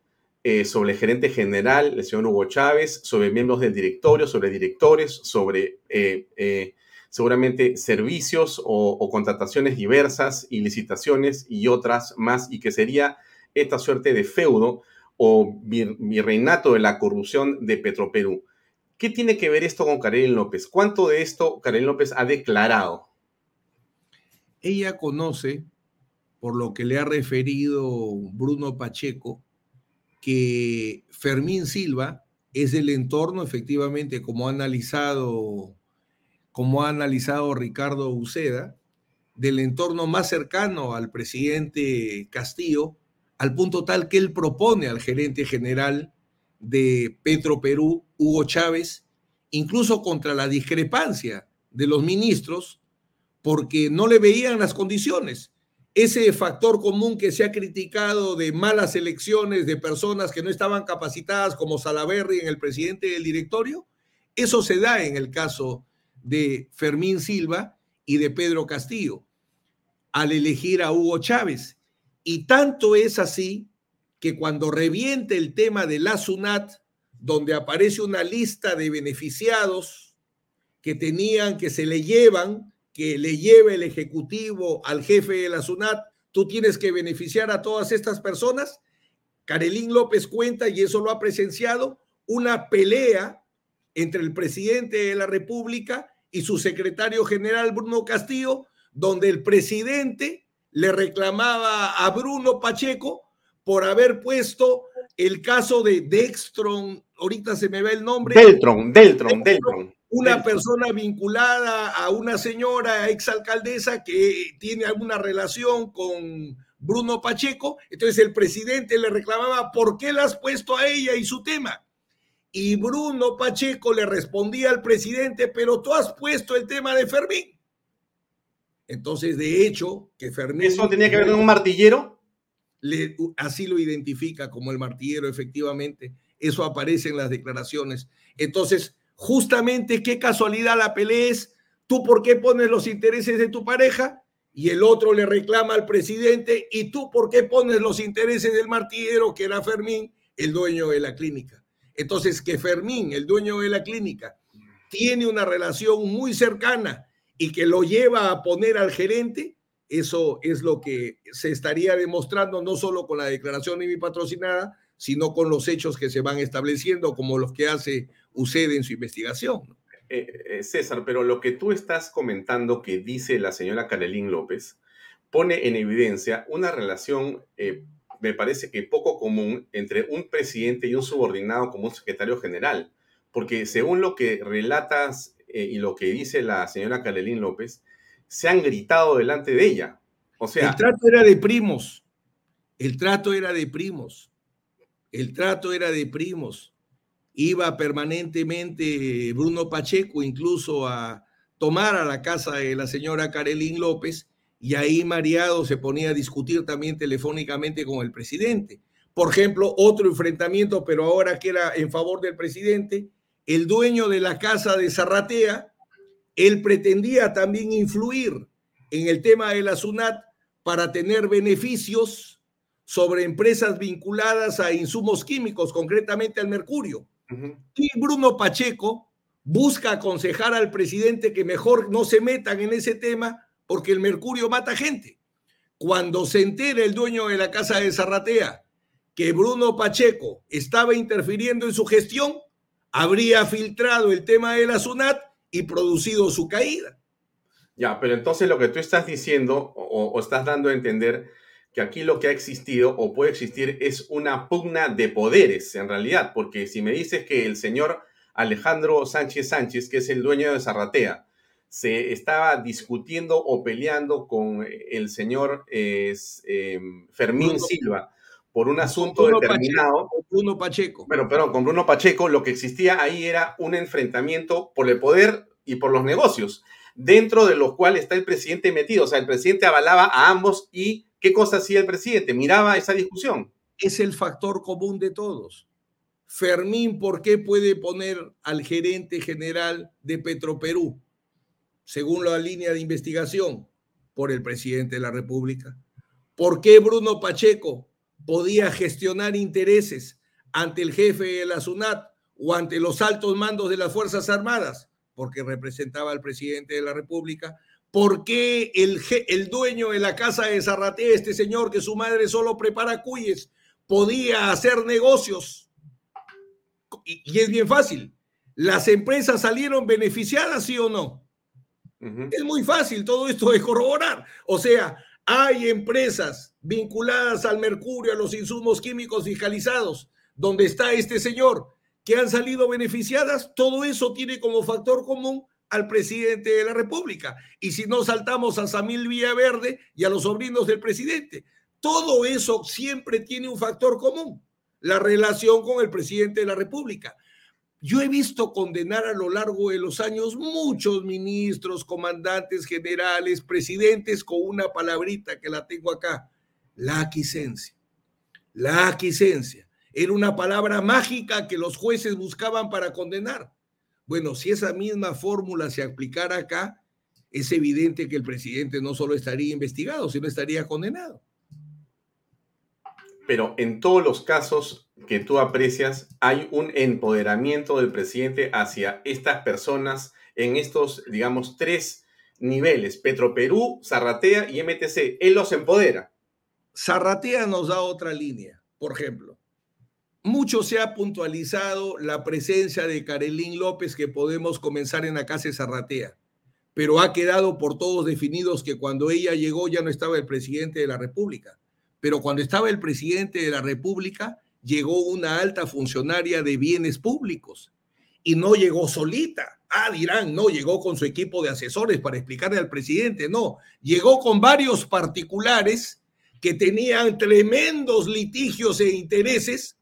eh, sobre el gerente general, el señor Hugo Chávez, sobre miembros del directorio, sobre directores, sobre eh, seguramente servicios o, contrataciones diversas y licitaciones y otras más, y que sería esta suerte de feudo o virreinato de la corrupción de Petroperú. ¿Qué tiene que ver esto con Karen López? ¿Cuánto de esto Karen López ha declarado? Ella conoce, por lo que le ha referido Bruno Pacheco, que Fermín Silva es del entorno, efectivamente, como ha analizado, como ha analizado Ricardo Uceda, del entorno más cercano al presidente Castillo, al punto tal que él propone al gerente general de Petro Perú, Hugo Chávez, incluso contra la discrepancia de los ministros, porque no le veían las condiciones. Ese factor común que se ha criticado de malas elecciones de personas que no estaban capacitadas, como Salaverry en el presidente del directorio, eso se da en el caso de Fermín Silva y de Pedro Castillo al elegir a Hugo Chávez. Y tanto es así que cuando reviente el tema de la SUNAT, donde aparece una lista de beneficiados que tenían, que se le llevan, que le lleve el Ejecutivo al jefe de la SUNAT, tú tienes que beneficiar a todas estas personas. Carelín López cuenta, y eso lo ha presenciado, una pelea entre el presidente de la República y su secretario general Bruno Castillo, donde el presidente le reclamaba a Bruno Pacheco por haber puesto el caso de Dextron, ahorita se me ve el nombre. Deltron, Deltron, Deltron. Una persona vinculada a una señora exalcaldesa que tiene alguna relación con Bruno Pacheco. Entonces el presidente le reclamaba, ¿por qué la has puesto a ella y su tema? Y Bruno Pacheco le respondía al presidente, pero tú has puesto el tema de Fermín. Entonces, de hecho, que Fermín... ¿Eso tenía que ver con un martillero? Le, así lo identifica como el martillero, efectivamente. Eso aparece en las declaraciones. Entonces, justamente, qué casualidad la pelea es, tú por qué pones los intereses de tu pareja y el otro le reclama al presidente y tú por qué pones los intereses del martillero, que era Fermín, el dueño de la clínica. Entonces, que Fermín, el dueño de la clínica, tiene una relación muy cercana y que lo lleva a poner al gerente, eso es lo que se estaría demostrando no solo con la declaración de mi patrocinada, sino con los hechos que se van estableciendo, como los que hace UCED en su investigación. Eh, eh, César, pero lo que tú estás comentando que dice la señora Carolín López pone en evidencia una relación, eh, me parece que poco común, entre un presidente y un subordinado como un secretario general, porque según lo que relatas eh, y lo que dice la señora Carolín López, se han gritado delante de ella. O sea, el trato era de primos. El trato era de primos. El trato era de primos. Iba permanentemente Bruno Pacheco incluso a tomar a la casa de la señora Carolín López y ahí mareado se ponía a discutir también telefónicamente con el presidente. Por ejemplo, otro enfrentamiento, pero ahora que era en favor del presidente, el dueño de la casa de Zarratea, él pretendía también influir en el tema de la SUNAT para tener beneficios sobre empresas vinculadas a insumos químicos, concretamente al mercurio. Y Bruno Pacheco busca aconsejar al presidente que mejor no se metan en ese tema porque el mercurio mata gente. Cuando se entera el dueño de la casa de Zarratea que Bruno Pacheco estaba interfiriendo en su gestión, habría filtrado el tema de la SUNAT y producido su caída. Ya, pero entonces lo que tú estás diciendo o, estás dando a entender que aquí lo que ha existido o puede existir es una pugna de poderes en realidad, porque si me dices que el señor Alejandro Sánchez Sánchez, que es el dueño de Zarratea, se estaba discutiendo o peleando con el señor eh, Fermín Silva por un asunto determinado. con Bruno Pacheco. Pero, perdón, con Bruno Pacheco lo que existía ahí era un enfrentamiento por el poder y por los negocios, dentro de los cuales está el presidente metido. O sea, el presidente avalaba a ambos y ¿qué cosa hacía el presidente? Miraba esa discusión. Es el factor común de todos. Fermín, ¿por qué puede poner al gerente general de Petroperú, según la línea de investigación? Por el presidente de la República. ¿Por qué Bruno Pacheco podía gestionar intereses ante el jefe de la SUNAT o ante los altos mandos de las Fuerzas Armadas, porque representaba al presidente de la República. ¿Por qué el, el dueño de la casa de Zarratea, este señor que su madre solo prepara cuyes, podía hacer negocios? Y, y es bien fácil. ¿Las empresas salieron beneficiadas, sí o no? Es muy fácil todo esto de corroborar. O sea, hay empresas vinculadas al mercurio, a los insumos químicos fiscalizados, donde está este señor, que han salido beneficiadas. Todo eso tiene como factor común al presidente de la República. Y si no saltamos a Samil Villaverde y a los sobrinos del presidente, todo eso siempre tiene un factor común. la relación con el presidente de la República. Yo he visto condenar a lo largo de los años muchos ministros, comandantes generales, presidentes con una palabrita que la tengo acá, la aquiescencia. La aquiescencia. Era una palabra mágica que los jueces buscaban para condenar. Bueno, si esa misma fórmula se aplicara acá, es evidente que el presidente no solo estaría investigado, sino estaría condenado. Pero en todos los casos que tú aprecias, hay un empoderamiento del presidente hacia estas personas en estos, digamos, tres niveles, Petroperú, Zarratea y MTC. Él los empodera. Zarratea nos da otra línea, por ejemplo. Mucho se ha puntualizado la presencia de Carolín López que podemos comenzar en la casa Zarratea, pero ha quedado por todos definidos que cuando ella llegó ya no estaba el presidente de la República, pero cuando estaba el presidente de la República llegó una alta funcionaria de bienes públicos y no llegó solita. Ah, dirán, no, llegó con su equipo de asesores para explicarle al presidente, no, llegó con varios particulares que tenían tremendos litigios e intereses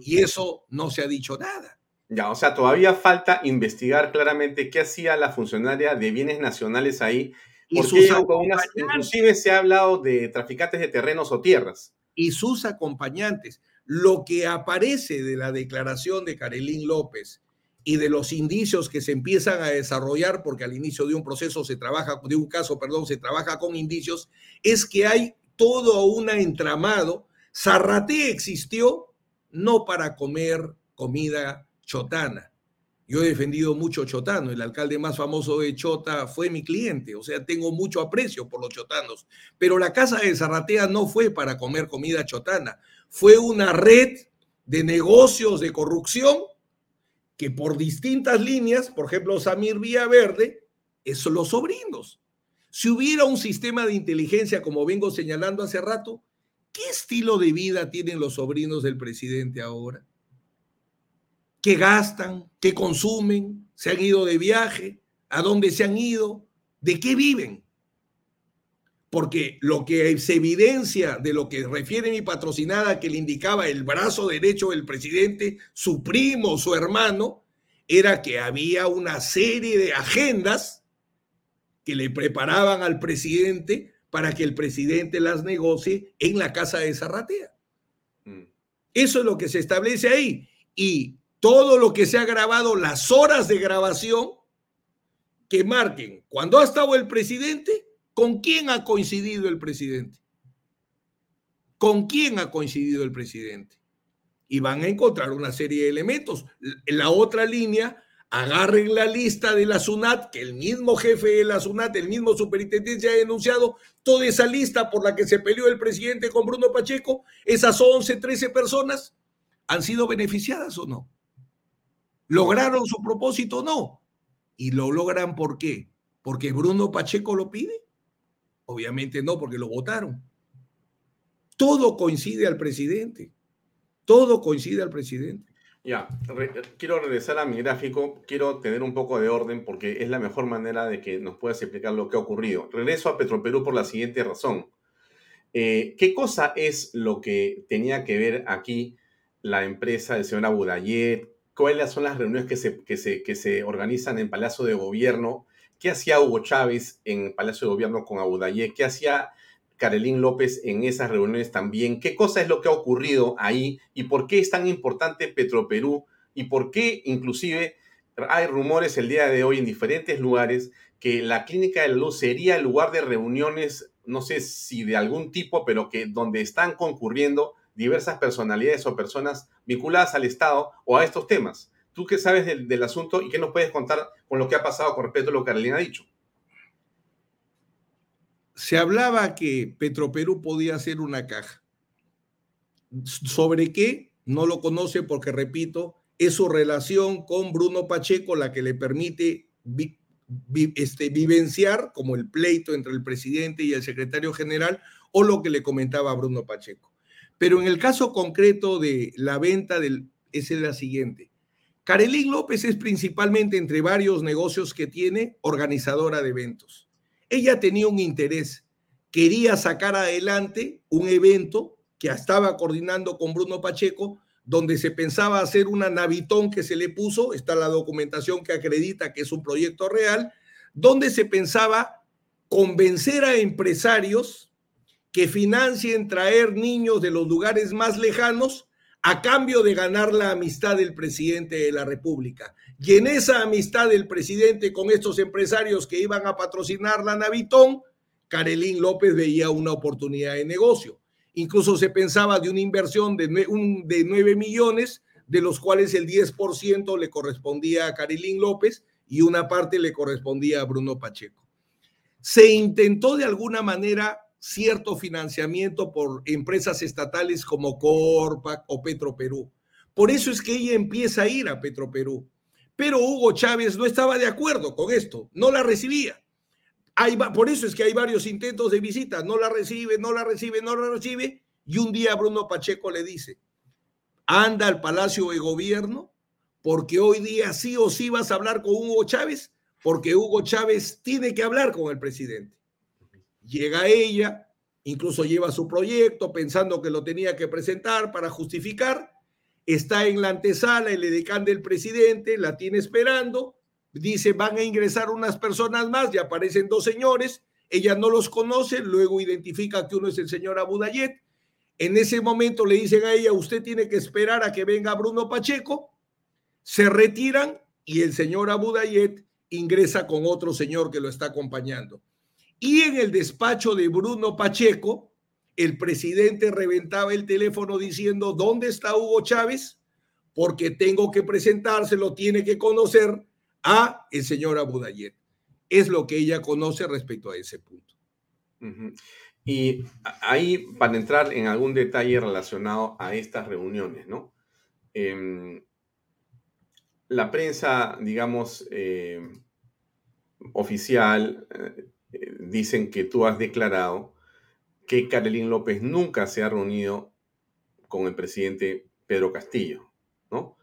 y eso no se ha dicho nada. Ya, o sea, todavía falta investigar claramente qué hacía la funcionaria de bienes nacionales ahí. Sus inclusive se ha hablado de traficantes de terrenos o tierras. Y sus acompañantes. Lo que aparece de la declaración de Carolín López y de los indicios que se empiezan a desarrollar, porque al inicio de un proceso se trabaja, de un caso, perdón, se trabaja con indicios, es que hay todo un entramado. Zarraté existió no para comer comida chotana. Yo he defendido mucho chotano, el alcalde más famoso de Chota fue mi cliente, o sea, tengo mucho aprecio por los chotanos, pero la casa de Zarratea no fue para comer comida chotana, fue una red de negocios de corrupción que por distintas líneas, por ejemplo, Samir Villaverde, es los sobrinos. Si hubiera un sistema de inteligencia, como vengo señalando hace rato, ¿qué estilo de vida tienen los sobrinos del presidente ahora? ¿Qué gastan? ¿Qué consumen? ¿Se han ido de viaje? ¿A dónde se han ido? ¿De qué viven? Porque lo que se evidencia de lo que refiere mi patrocinada, que le indicaba el brazo derecho del presidente, su primo, su hermano, era que había una serie de agendas que le preparaban al presidente para que el presidente las negocie en la casa de Zarratea. Mm. Eso es lo que se establece ahí. Y todo lo que se ha grabado, las horas de grabación que marquen cuando ha estado el presidente, con quién ha coincidido el presidente. ¿Con quién ha coincidido el presidente? Y van a encontrar una serie de elementos. La otra línea agarren la lista de la SUNAT, que el mismo jefe de la SUNAT, el mismo superintendente ha denunciado, toda esa lista por la que se peleó el presidente con Bruno Pacheco, esas 11, 13 personas, ¿han sido beneficiadas o no? ¿Lograron su propósito o no? ¿Y lo logran por qué? ¿Porque Bruno Pacheco lo pide? Obviamente no, porque lo votaron. Todo coincide al presidente. Todo coincide al presidente. Ya, quiero regresar a mi gráfico, quiero tener un poco de orden porque es la mejor manera de que nos puedas explicar lo que ha ocurrido. Regreso a Petroperú por la siguiente razón. Eh, ¿Qué cosa es lo que tenía que ver aquí la empresa del señor Abudayet? ¿Cuáles son las reuniones que se, que, se, que se organizan en Palacio de Gobierno? ¿Qué hacía Hugo Chávez en Palacio de Gobierno con Abudayet? ¿Qué hacía Carolín López en esas reuniones también. ¿Qué cosa es lo que ha ocurrido ahí y por qué es tan importante Petroperú y por qué inclusive hay rumores el día de hoy en diferentes lugares que la Clínica de la Luz sería el lugar de reuniones, no sé si de algún tipo, pero que donde están concurriendo diversas personalidades o personas vinculadas al Estado o a estos temas. ¿Tú qué sabes del, asunto y qué nos puedes contar con lo que ha pasado con respecto a lo que Carolina ha dicho? se hablaba que Petroperú podía ser una caja. ¿Sobre qué? No lo conoce porque, repito, es su relación con Bruno Pacheco la que le permite este, vivenciar como el pleito entre el presidente y el secretario general o lo que le comentaba Bruno Pacheco. Pero en el caso concreto de la venta del, es la siguiente. Carolín López es principalmente entre varios negocios que tiene organizadora de eventos. Ella tenía un interés, quería sacar adelante un evento que estaba coordinando con Bruno Pacheco, donde se pensaba hacer una navitón que se le puso, está la documentación que acredita que es un proyecto real, donde se pensaba convencer a empresarios que financien traer niños de los lugares más lejanos a cambio de ganar la amistad del presidente de la República. Y en esa amistad del presidente con estos empresarios que iban a patrocinar la Navitón, Carelín López veía una oportunidad de negocio. Incluso se pensaba de una inversión de, de 9 millones, de los cuales el 10% le correspondía a Carelín López y una parte le correspondía a Bruno Pacheco. Se intentó de alguna manera cierto financiamiento por empresas estatales como Corpac o Petroperú. Por eso es que ella empieza a ir a Petroperú. Pero Hugo Chávez no estaba de acuerdo con esto, no la recibía. Por eso es que hay varios intentos de visita, no la recibe, no la recibe, no la recibe. Y un día Bruno Pacheco le dice, anda al Palacio de Gobierno porque hoy día sí o sí vas a hablar con Hugo Chávez, porque Hugo Chávez tiene que hablar con el presidente. Llega ella, incluso lleva su proyecto pensando que lo tenía que presentar para justificar. Está en la antesala el edecán del presidente, la tiene esperando. Dice, van a ingresar unas personas más y aparecen dos señores. Ella no los conoce, luego identifica que uno es el señor Abudayet. En ese momento le dicen a ella, usted tiene que esperar a que venga Bruno Pacheco. Se retiran y el señor Abudayet ingresa con otro señor que lo está acompañando. Y en el despacho de Bruno Pacheco, el presidente reventaba el teléfono diciendo, ¿dónde está Hugo Chávez? Porque tengo que presentárselo, tiene que conocer a el señor Abudayet. Es lo que ella conoce respecto a ese punto. Y ahí, para entrar en algún detalle relacionado a estas reuniones, ¿no? Em, la prensa, digamos, eh, oficial, eh, dicen que tú has declarado que Carolín López nunca se ha reunido con el presidente Pedro Castillo, ¿no?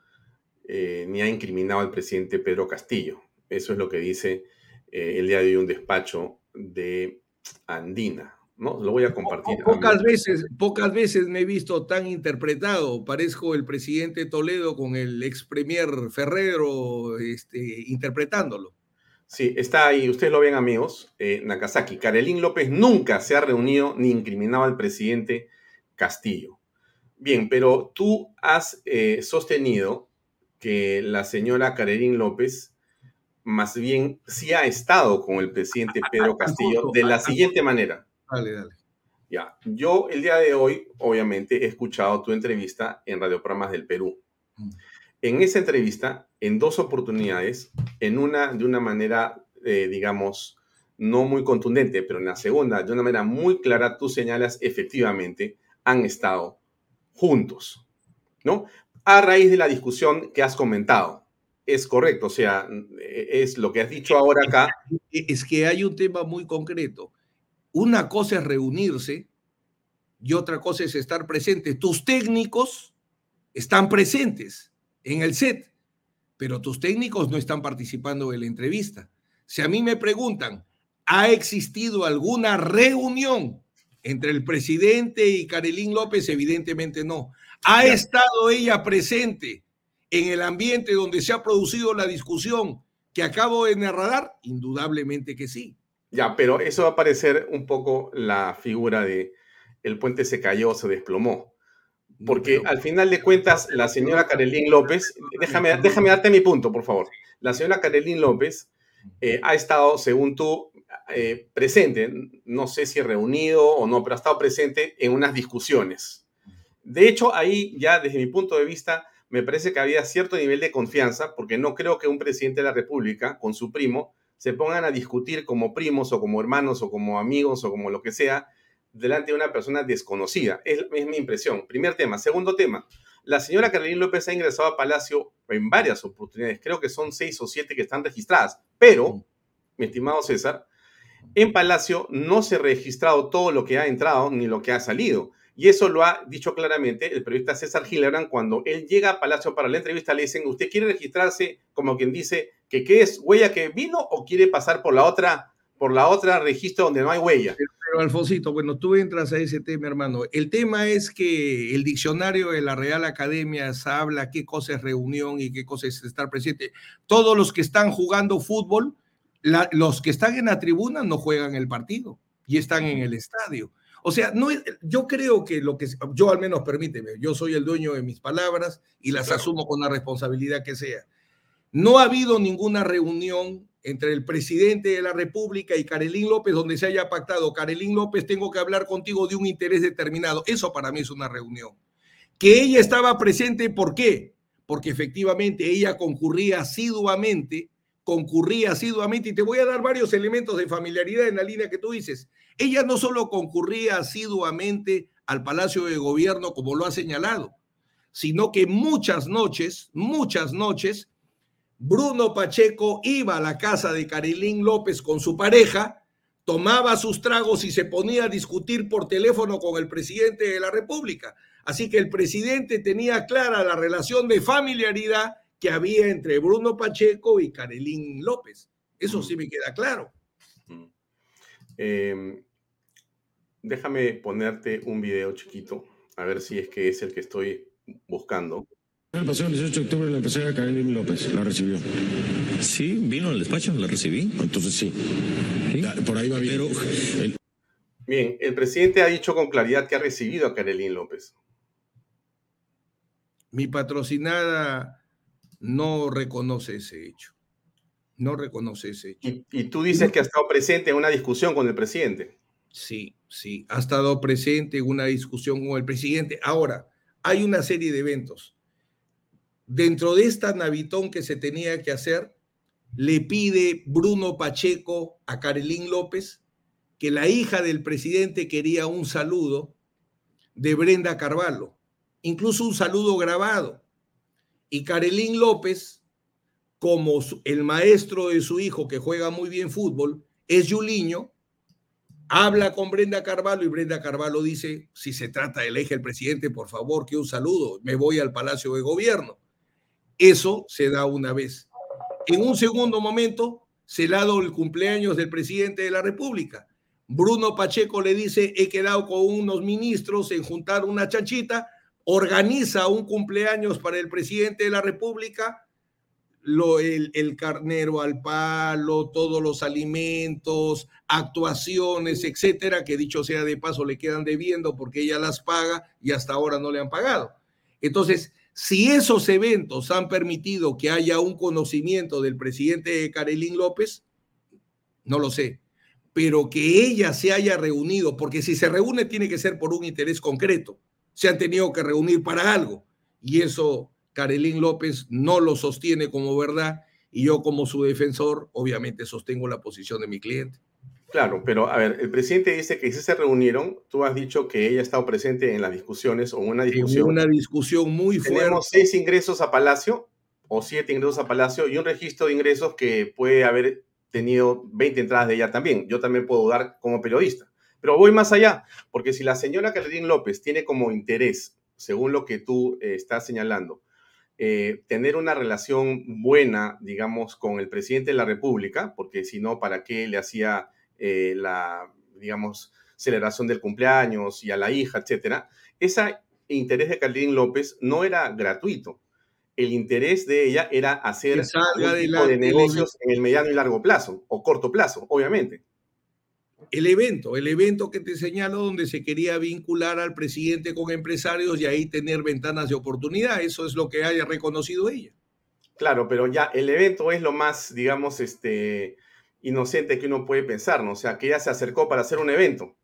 Eh, ni ha incriminado al presidente Pedro Castillo. Eso es lo que dice eh, el día de hoy un despacho de Andina, ¿no? Lo voy a compartir. Pocas veces, pocas veces me he visto tan interpretado. Parezco el presidente Toledo con el ex premier Ferrero este, interpretándolo. Sí, está ahí, ustedes lo ven amigos, eh, Nakazaki. Karelín López nunca se ha reunido ni incriminado al presidente Castillo. Bien, pero tú has eh, sostenido que la señora Karelín López más bien sí ha estado con el presidente Pedro Castillo de la siguiente manera. Dale, dale. Ya, yo el día de hoy, obviamente, he escuchado tu entrevista en Radio Programas del Perú. En esa entrevista, en dos oportunidades, en una de una manera, eh, digamos, no muy contundente, pero en la segunda, de una manera muy clara, tú señalas efectivamente han estado juntos, ¿no? A raíz de la discusión que has comentado. Es correcto, o sea, es lo que has dicho ahora acá. Es que hay un tema muy concreto. Una cosa es reunirse y otra cosa es estar presente. Tus técnicos están presentes en el set, pero tus técnicos no están participando en la entrevista. Si a mí me preguntan, ¿ha existido alguna reunión entre el presidente y Carolín López? Evidentemente no. ¿Ha estado ella presente en el ambiente donde se ha producido la discusión que acabo de narrar? Indudablemente que sí. Ya, pero eso va a parecer un poco la figura de el puente se cayó, se desplomó. Porque al final de cuentas, la señora Carolín López, déjame, déjame darte mi punto, por favor. La señora Carolín López eh, ha estado, según tú, eh, presente, no sé si reunido o no, pero ha estado presente en unas discusiones. De hecho, ahí ya desde mi punto de vista, me parece que había cierto nivel de confianza, porque no creo que un presidente de la República con su primo se pongan a discutir como primos o como hermanos o como amigos o como lo que sea, delante de una persona desconocida. Es, mi impresión. Primer tema. Segundo tema. La señora Carolina López ha ingresado a Palacio en varias oportunidades. Creo que son seis o siete que están registradas. Pero, mi estimado César, en Palacio no se ha registrado todo lo que ha entrado ni lo que ha salido. Y eso lo ha dicho claramente el periodista César Gilebran cuando él llega a Palacio para la entrevista. Le dicen, ¿usted quiere registrarse como quien dice que qué es huella que vino o quiere pasar por la otra por la otra registro donde no hay huella. Pero, Alfonsito, bueno, tú entras a ese tema, hermano. El tema es que el diccionario de la Real Academia habla qué cosa es reunión y qué cosa es estar presente. Todos los que están jugando fútbol, los que están en la tribuna no juegan el partido y están en el estadio. O sea, no yo creo que lo que yo al menos permíteme, yo soy el dueño de mis palabras y las asumo con la responsabilidad que sea. No ha habido ninguna reunión entre el presidente de la República y Carelín López donde se haya pactado, Carelín López, tengo que hablar contigo de un interés determinado. Eso para mí es una reunión. Que ella estaba presente, ¿por qué? Porque efectivamente ella concurría asiduamente, concurría asiduamente, y te voy a dar varios elementos de familiaridad en la línea que tú dices. Ella no solo concurría asiduamente al Palacio de Gobierno, como lo ha señalado, sino que muchas noches, muchas noches, Bruno Pacheco iba a la casa de Carilín López con su pareja, tomaba sus tragos y se ponía a discutir por teléfono con el presidente de la República. Así que el presidente tenía clara la relación de familiaridad que había entre Bruno Pacheco y Carilín López. Eso sí me queda claro. Em, déjame ponerte un video chiquito, a ver si es que es el que estoy buscando. El pasado el 18 de octubre la empresaria Karen López la recibió. Sí, vino al despacho, la recibí. Entonces sí. Por ahí va bien. Bien, el presidente ha dicho con claridad que ha recibido a Karelín López. Mi patrocinada no reconoce ese hecho. No reconoce ese hecho. Y, y tú dices que ha estado presente en una discusión con el presidente. Sí, sí, ha estado presente en una discusión con el presidente. Ahora, hay una serie de eventos dentro de esta Navitón que se tenía que hacer, le pide Bruno Pacheco a Carolín López que la hija del presidente quería un saludo de Brenda Carvalho, incluso un saludo grabado. Y Carolín López, como el maestro de su hijo que juega muy bien fútbol, es Yuliño, habla con Brenda Carvalho y Brenda Carvalho dice, si se trata del eje del presidente, por favor, que un saludo, me voy al Palacio de Gobierno. Eso se da una vez. En un segundo momento, dado el cumpleaños del presidente de la República. Bruno Pacheco le dice, he quedado con unos ministros en juntar una chanchita, organiza un cumpleaños para el presidente de la República, lo, el, el, carnero al palo, todos los alimentos, actuaciones, etcétera, que dicho sea de paso le quedan debiendo porque ella las paga y hasta ahora no le han pagado. Entonces, si esos eventos han permitido que haya un conocimiento del presidente Karelín López, no lo sé, pero que ella se haya reunido, porque si se reúne tiene que ser por un interés concreto, se han tenido que reunir para algo, y eso Karelín López no lo sostiene como verdad, y yo como su defensor obviamente sostengo la posición de mi cliente. Claro, pero a ver, el presidente dice que si se reunieron, tú has dicho que ella ha estado presente en las discusiones o en una discusión. En una discusión muy fuerte. Tenemos seis ingresos a Palacio o siete ingresos a Palacio y un registro de ingresos que puede haber tenido 20 entradas de ella también. Yo también puedo dudar como periodista. Pero voy más allá, porque si la señora Carolina López tiene como interés, según lo que tú eh, estás señalando, eh, tener una relación buena, digamos, con el presidente de la República, porque si no, ¿para qué le hacía eh, la, digamos, celebración del cumpleaños y a la hija, etcétera, ese interés de Carlín López no era gratuito. El interés de ella era hacer un tipo de negocios en el mediano y largo plazo, o corto plazo, obviamente. El evento, el evento que te señalo donde se quería vincular al presidente con empresarios y ahí tener ventanas de oportunidad, eso es lo que haya reconocido ella. Claro, pero ya el evento es lo más, digamos, este, inocente que uno puede pensar, ¿no? O sea, que ella se acercó para hacer un evento.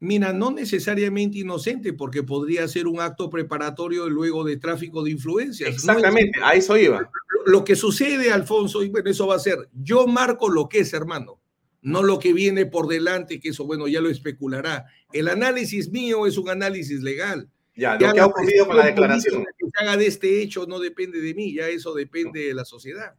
Mira, no necesariamente inocente, porque podría ser un acto preparatorio luego de tráfico de influencias. Exactamente, a eso iba. Lo que sucede, Alfonso, y bueno, eso va a ser, yo marco lo que es, hermano, no lo que viene por delante, que eso, bueno, ya lo especulará. El análisis mío es un análisis legal. Ya, lo que ha ocurrido con la declaración. Que se haga de este hecho no depende de mí, ya eso depende de la sociedad.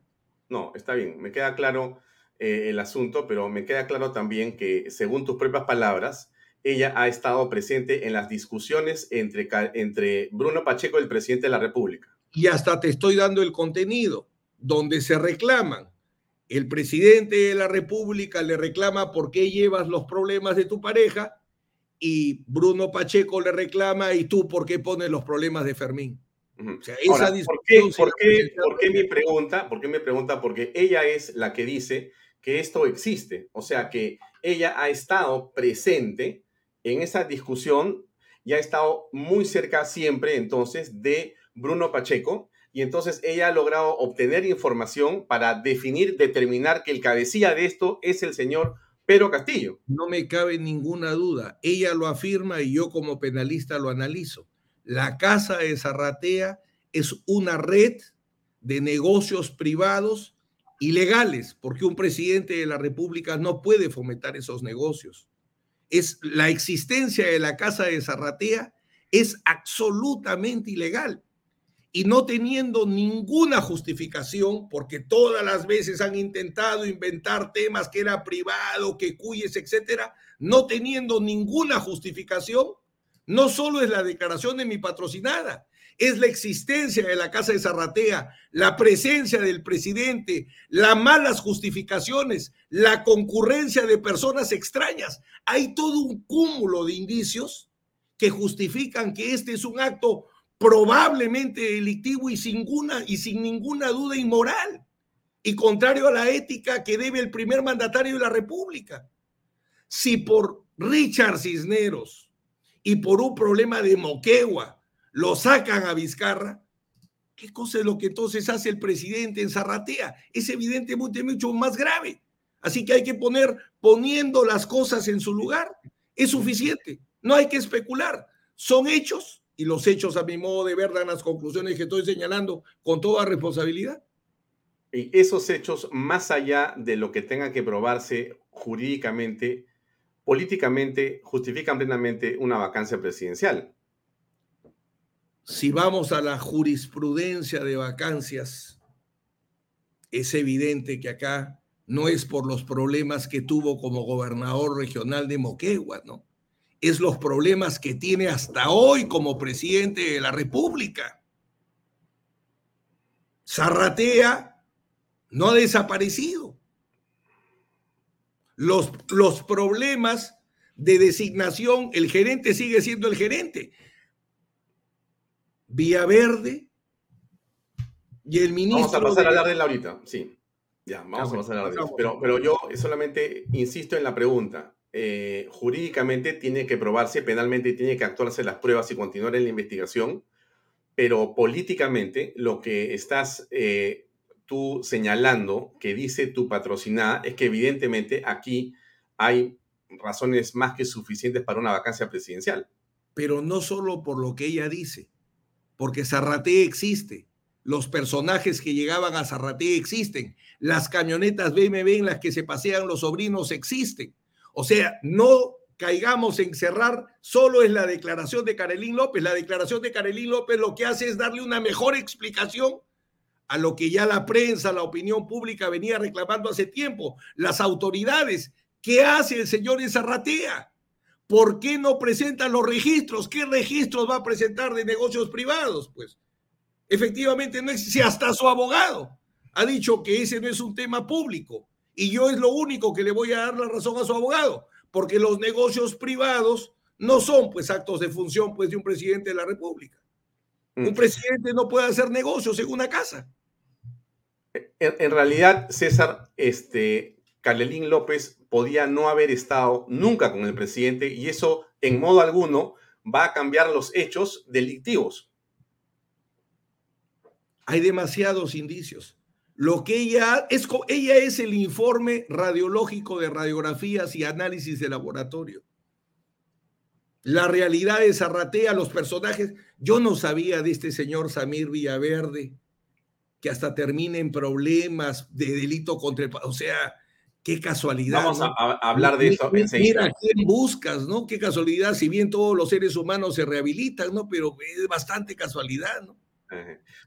No, está bien, me queda claro eh, el asunto, pero me queda claro también que, según tus propias palabras, ella ha estado presente en las discusiones entre, entre Bruno Pacheco y el presidente de la República. Y hasta te estoy dando el contenido, donde se reclaman el presidente de la República le reclama por qué llevas los problemas de tu pareja y Bruno Pacheco le reclama y tú por qué pones los problemas de Fermín. O sea, esa Ahora, ¿por, qué, por, qué, ¿por qué mi pregunta? ¿Por qué me pregunta? Porque ella es la que dice que esto existe. O sea, que ella ha estado presente en esa discusión y ha estado muy cerca siempre entonces de Bruno Pacheco y entonces ella ha logrado obtener información para definir, determinar que el cabecilla de esto es el señor Pedro Castillo. No me cabe ninguna duda. Ella lo afirma y yo como penalista lo analizo. La Casa de Zarratea es una red de negocios privados ilegales, porque un presidente de la República no puede fomentar esos negocios. Es la existencia de la Casa de Zarratea es absolutamente ilegal y no teniendo ninguna justificación, porque todas las veces han intentado inventar temas que era privado, que cuyes, etcétera, no teniendo ninguna justificación, no solo es la declaración de mi patrocinada, es la existencia de la Casa de Zarratea, la presencia del presidente, las malas justificaciones, la concurrencia de personas extrañas. Hay todo un cúmulo de indicios que justifican que este es un acto probablemente delictivo y sin, ninguna, y sin ninguna duda inmoral y contrario a la ética que debe el primer mandatario de la República. Si por Richard Cisneros y por un problema de Moquegua lo sacan a Vizcarra, ¿qué cosa es lo que entonces hace el presidente en Zarratea? Es evidentemente mucho más grave. Así que hay que poner, poniendo las cosas en su lugar, es suficiente. No hay que especular. Son hechos y los hechos, a mi modo de ver, dan las conclusiones que estoy señalando con toda responsabilidad. Y esos hechos, más allá de lo que tenga que probarse jurídicamente, políticamente, justifican plenamente una vacancia presidencial. Si vamos a la jurisprudencia de vacancias, es evidente que acá no es por los problemas que tuvo como gobernador regional de Moquegua, ¿no? es los problemas que tiene hasta hoy como presidente de la República. Zarratea no ha desaparecido. Los, los problemas de designación, el gerente sigue siendo el gerente. Vía Verde y el ministro. Vamos a pasar a hablar de él ahorita, sí. Ya, vamos a pasar a hablar de él. Pero, pero yo solamente insisto en la pregunta. Eh, jurídicamente tiene que probarse, penalmente tiene que actuarse las pruebas y continuar en la investigación, pero políticamente lo que estás eh, tú señalando que dice tu patrocinada es que evidentemente aquí hay razones más que suficientes para una vacancia presidencial. Pero no solo por lo que ella dice, porque Zarraté existe, los personajes que llegaban a Zarraté existen, las camionetas BMW en las que se pasean los sobrinos existen o sea, no caigamos en cerrar, solo es la declaración de Carolín López. La declaración de Carolín López lo que hace es darle una mejor explicación a lo que ya la prensa, la opinión pública venía reclamando hace tiempo. Las autoridades, ¿qué hace el señor Zarratea? ¿Por qué no presentan los registros? ¿Qué registros va a presentar de negocios privados? Pues efectivamente no existe, hasta su abogado ha dicho que ese no es un tema público. Y yo es lo único que le voy a dar la razón a su abogado, porque los negocios privados no son pues actos de función pues de un presidente de la República. Un mm. presidente no puede hacer negocios en una casa. En, realidad, César, este, Carlelín López podía no haber estado nunca con el presidente y eso en modo alguno va a cambiar los hechos delictivos. Hay demasiados indicios. Lo que ella es, ella es el informe radiológico de radiografías y análisis de laboratorio. La realidad de Zarratea, los personajes. Yo no sabía de este señor Samir Villaverde, que hasta termina en problemas de delito contra el. O sea, qué casualidad. Vamos a, hablar de eso Mira, quién buscas, ¿no? Qué casualidad, si bien todos los seres humanos se rehabilitan, ¿no? Pero es bastante casualidad, ¿no?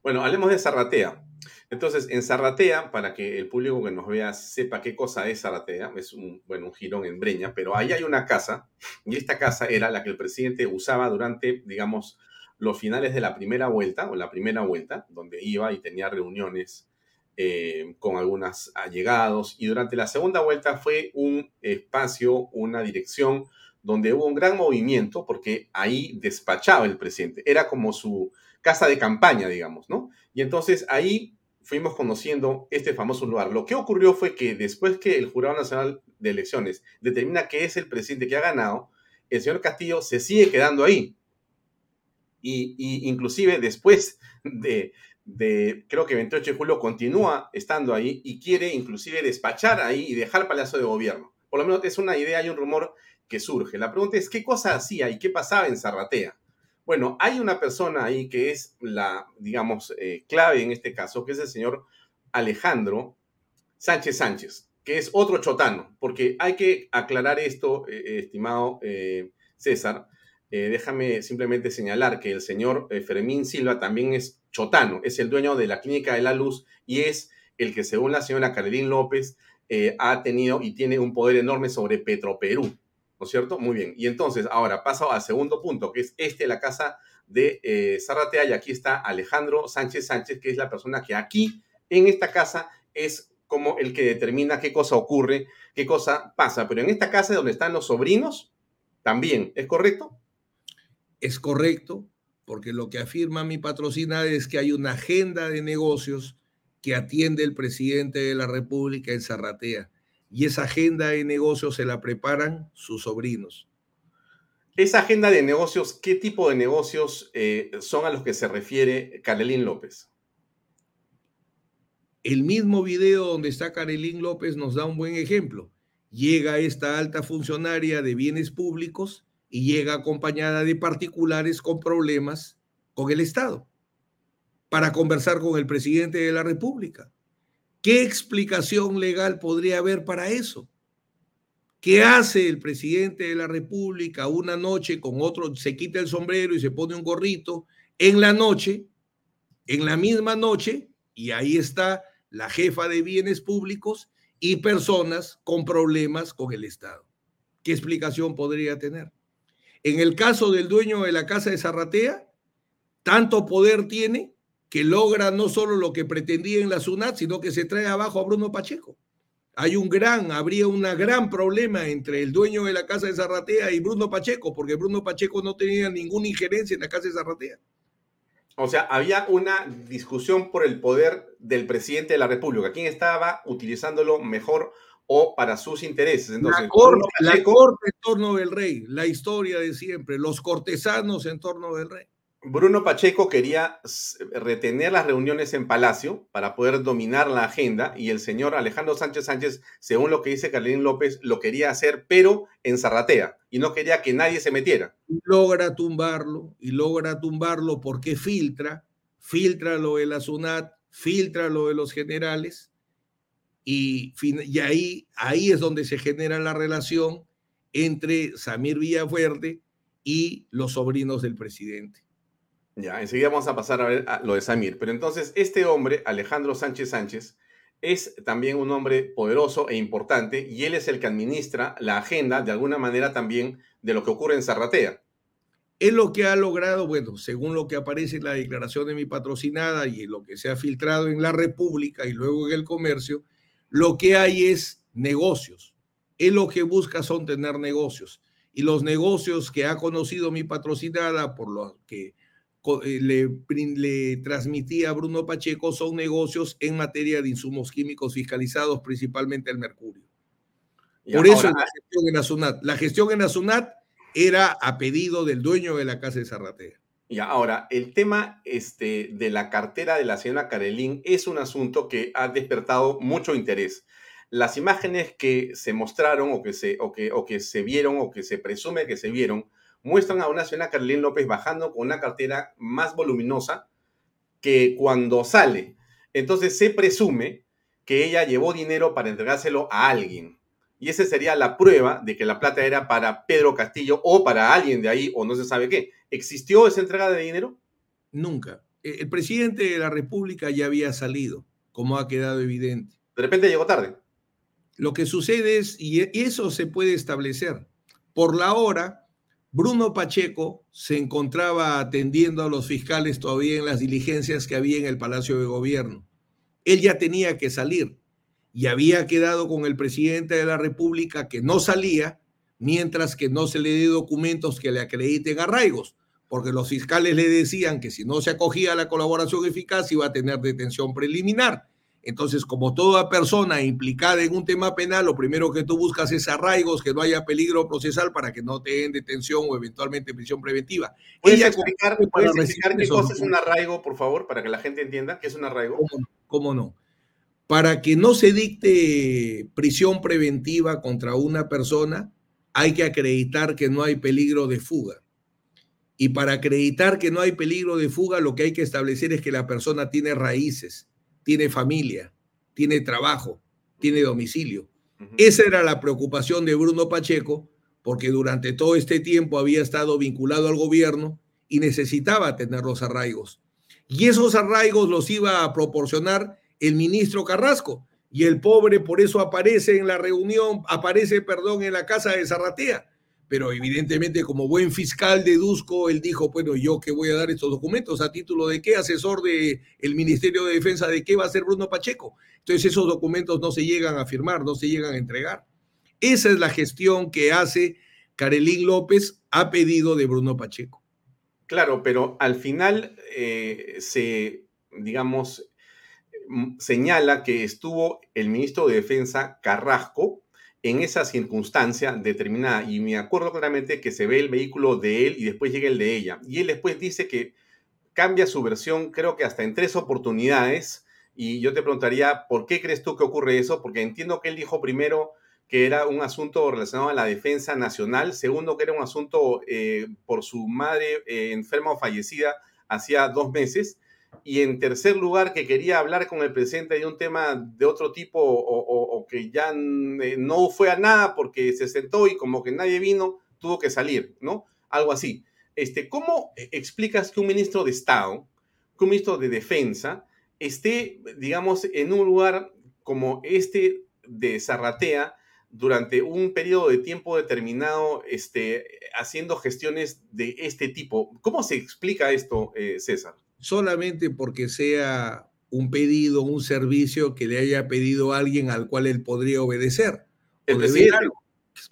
Bueno, hablemos de Zarratea. Entonces, en Zarratea, para que el público que nos vea sepa qué cosa es Zarratea, es un, bueno, un jirón en Breña, pero ahí hay una casa, y esta casa era la que el presidente usaba durante, digamos, los finales de la primera vuelta, o la primera vuelta, donde iba y tenía reuniones eh, con algunos allegados. Y durante la segunda vuelta fue un espacio, una dirección donde hubo un gran movimiento, porque ahí despachaba el presidente. Era como su casa de campaña, digamos, ¿no? Y entonces ahí fuimos conociendo este famoso lugar. Lo que ocurrió fue que después que el Jurado Nacional de Elecciones determina que es el presidente que ha ganado, el señor Castillo se sigue quedando ahí. Y, inclusive después de, de, creo que 28 de julio, continúa estando ahí y quiere inclusive despachar ahí y dejar Palacio de Gobierno. Por lo menos es una idea y un rumor que surge. La pregunta es, ¿qué cosa hacía y qué pasaba en Zarratea? Bueno, hay una persona ahí que es la, digamos, eh, clave en este caso, que es el señor Alejandro Sánchez Sánchez, que es otro chotano, porque hay que aclarar esto, eh, eh, estimado César. déjame simplemente señalar que el señor Fermín Silva también es chotano, es el dueño de la Clínica de la Luz y es el que, según la señora Carolín López, ha tenido y tiene un poder enorme sobre Petroperú. ¿no es cierto? Muy bien. Y entonces, ahora paso al segundo punto, que es este, la casa de eh, Zarratea, y aquí está Alejandro Sánchez Sánchez, que es la persona que aquí, en esta casa, es como el que determina qué cosa ocurre, qué cosa pasa. Pero en esta casa donde están los sobrinos, también, ¿es correcto? Es correcto, porque lo que afirma mi patrocinada es que hay una agenda de negocios que atiende el presidente de la República en Zarratea y esa agenda de negocios se la preparan sus sobrinos. Esa agenda de negocios, ¿qué tipo de negocios eh, son a los que se refiere Carolín López? El mismo video donde está Carolín López nos da un buen ejemplo. Llega esta alta funcionaria de bienes públicos y llega acompañada de particulares con problemas con el Estado para conversar con el presidente de la República. ¿Qué explicación legal podría haber para eso? ¿Qué hace el presidente de la República una noche con otro, se quita el sombrero y se pone un gorrito en la noche, en la misma noche, y ahí está la jefa de bienes públicos y personas con problemas con el Estado? ¿Qué explicación podría tener? En el caso del dueño de la casa de Zarratea, tanto poder tiene que logra no solo lo que pretendía en la SUNAT, sino que se trae abajo a Bruno Pacheco. Hay un gran, habría un gran problema entre el dueño de la casa de Zarratea y Bruno Pacheco, porque Bruno Pacheco no tenía ninguna injerencia en la casa de Zarratea. O sea, había una discusión por el poder del presidente de la República, quién estaba utilizándolo mejor o para sus intereses. Entonces, la, corte, la corte en torno del rey, la historia de siempre, los cortesanos en torno del rey. Bruno Pacheco quería retener las reuniones en Palacio para poder dominar la agenda y el señor Alejandro Sánchez Sánchez, según lo que dice Carlín López, lo quería hacer, pero en Zarratea y no quería que nadie se metiera. Logra tumbarlo y logra tumbarlo porque filtra, filtra lo de la SUNAT, filtra lo de los generales y, y ahí, ahí es donde se genera la relación entre Samir Villaverde y los sobrinos del presidente. Ya, enseguida vamos a pasar a ver lo de Samir. Pero entonces, este hombre, Alejandro Sánchez Sánchez, es también un hombre poderoso e importante y él es el que administra la agenda, de alguna manera también, de lo que ocurre en Zarratea. Es lo que ha logrado, bueno, según lo que aparece en la declaración de mi patrocinada y lo que se ha filtrado en la República y luego en el comercio, lo que hay es negocios. Él lo que busca son tener negocios. Y los negocios que ha conocido mi patrocinada, por lo que eh, le, le transmitía a Bruno Pacheco son negocios en materia de insumos químicos fiscalizados, principalmente el mercurio. Por eso la gestión en Asunat. La gestión en Asunat era a pedido del dueño de la casa de Zarratea. Y ahora, el tema este, de la cartera de la señora Carelín es un asunto que ha despertado mucho interés. Las imágenes que se mostraron o que se, o que, o que se vieron o que se presume que se vieron muestran a una señora Carolina López bajando con una cartera más voluminosa que cuando sale. Entonces se presume que ella llevó dinero para entregárselo a alguien. Y esa sería la prueba de que la plata era para Pedro Castillo o para alguien de ahí o no se sabe qué. ¿Existió esa entrega de dinero? Nunca. E, el presidente de la República ya había salido, como ha quedado evidente. De repente llegó tarde. Lo que sucede es, y eso se puede establecer, por la hora Bruno Pacheco se encontraba atendiendo a los fiscales todavía en las diligencias que había en el Palacio de Gobierno. él ya tenía que salir y había quedado con el presidente de la República que no salía mientras que no se le dé documentos que le acrediten arraigos, porque los fiscales le decían que si no se acogía a la colaboración eficaz iba a tener detención preliminar. Entonces, como toda persona implicada en un tema penal, lo primero que tú buscas es arraigos, que no haya peligro procesal para que no te den detención o eventualmente prisión preventiva. ¿Puedes explicar, qué cosa es un arraigo, por favor, para que la gente entienda qué es un arraigo? ¿Cómo no? Para que no se dicte prisión preventiva contra una persona, hay que acreditar que no hay peligro de fuga. Y para acreditar que no hay peligro de fuga, lo que hay que establecer es que la persona tiene raíces tiene familia, tiene trabajo, tiene domicilio. Esa era la preocupación de Bruno Pacheco, porque durante todo este tiempo había estado vinculado al gobierno y necesitaba tener los arraigos. Y esos arraigos los iba a proporcionar el ministro Carrasco. Y el pobre por eso aparece en la reunión, aparece, perdón, en la casa de Zarratea pero evidentemente como buen fiscal deduzco, él dijo, bueno, yo que voy a dar estos documentos, a título de qué, asesor del el Ministerio de Defensa, de qué va a ser Bruno Pacheco. Entonces esos documentos no se llegan a firmar, no se llegan a entregar. Esa es la gestión que hace Carelín López a pedido de Bruno Pacheco. Claro, pero al final eh, se, digamos, señala que estuvo el ministro de Defensa Carrasco, en esa circunstancia determinada. Y me acuerdo claramente que se ve el vehículo de él y después llega el de ella. Y él después dice que cambia su versión, creo que hasta en tres oportunidades. Y yo te preguntaría, ¿por qué crees tú que ocurre eso? Porque entiendo que él dijo primero que era un asunto relacionado a la defensa nacional, segundo que era un asunto eh, por su madre eh, enferma o fallecida hacía dos meses, y en tercer lugar, que quería hablar con el presidente de un tema de otro tipo o, que ya eh, no fue a nada porque se sentó y como que nadie vino, tuvo que salir, ¿no? Algo así. Este, ¿Cómo explicas que un ministro de Estado, que un ministro de Defensa, esté, digamos, en un lugar como este de Zarratea durante un periodo de tiempo determinado, este, haciendo gestiones de este tipo? ¿Cómo se explica esto, eh, César? Solamente porque sea un pedido, un servicio que le haya pedido a alguien al cual él podría obedecer.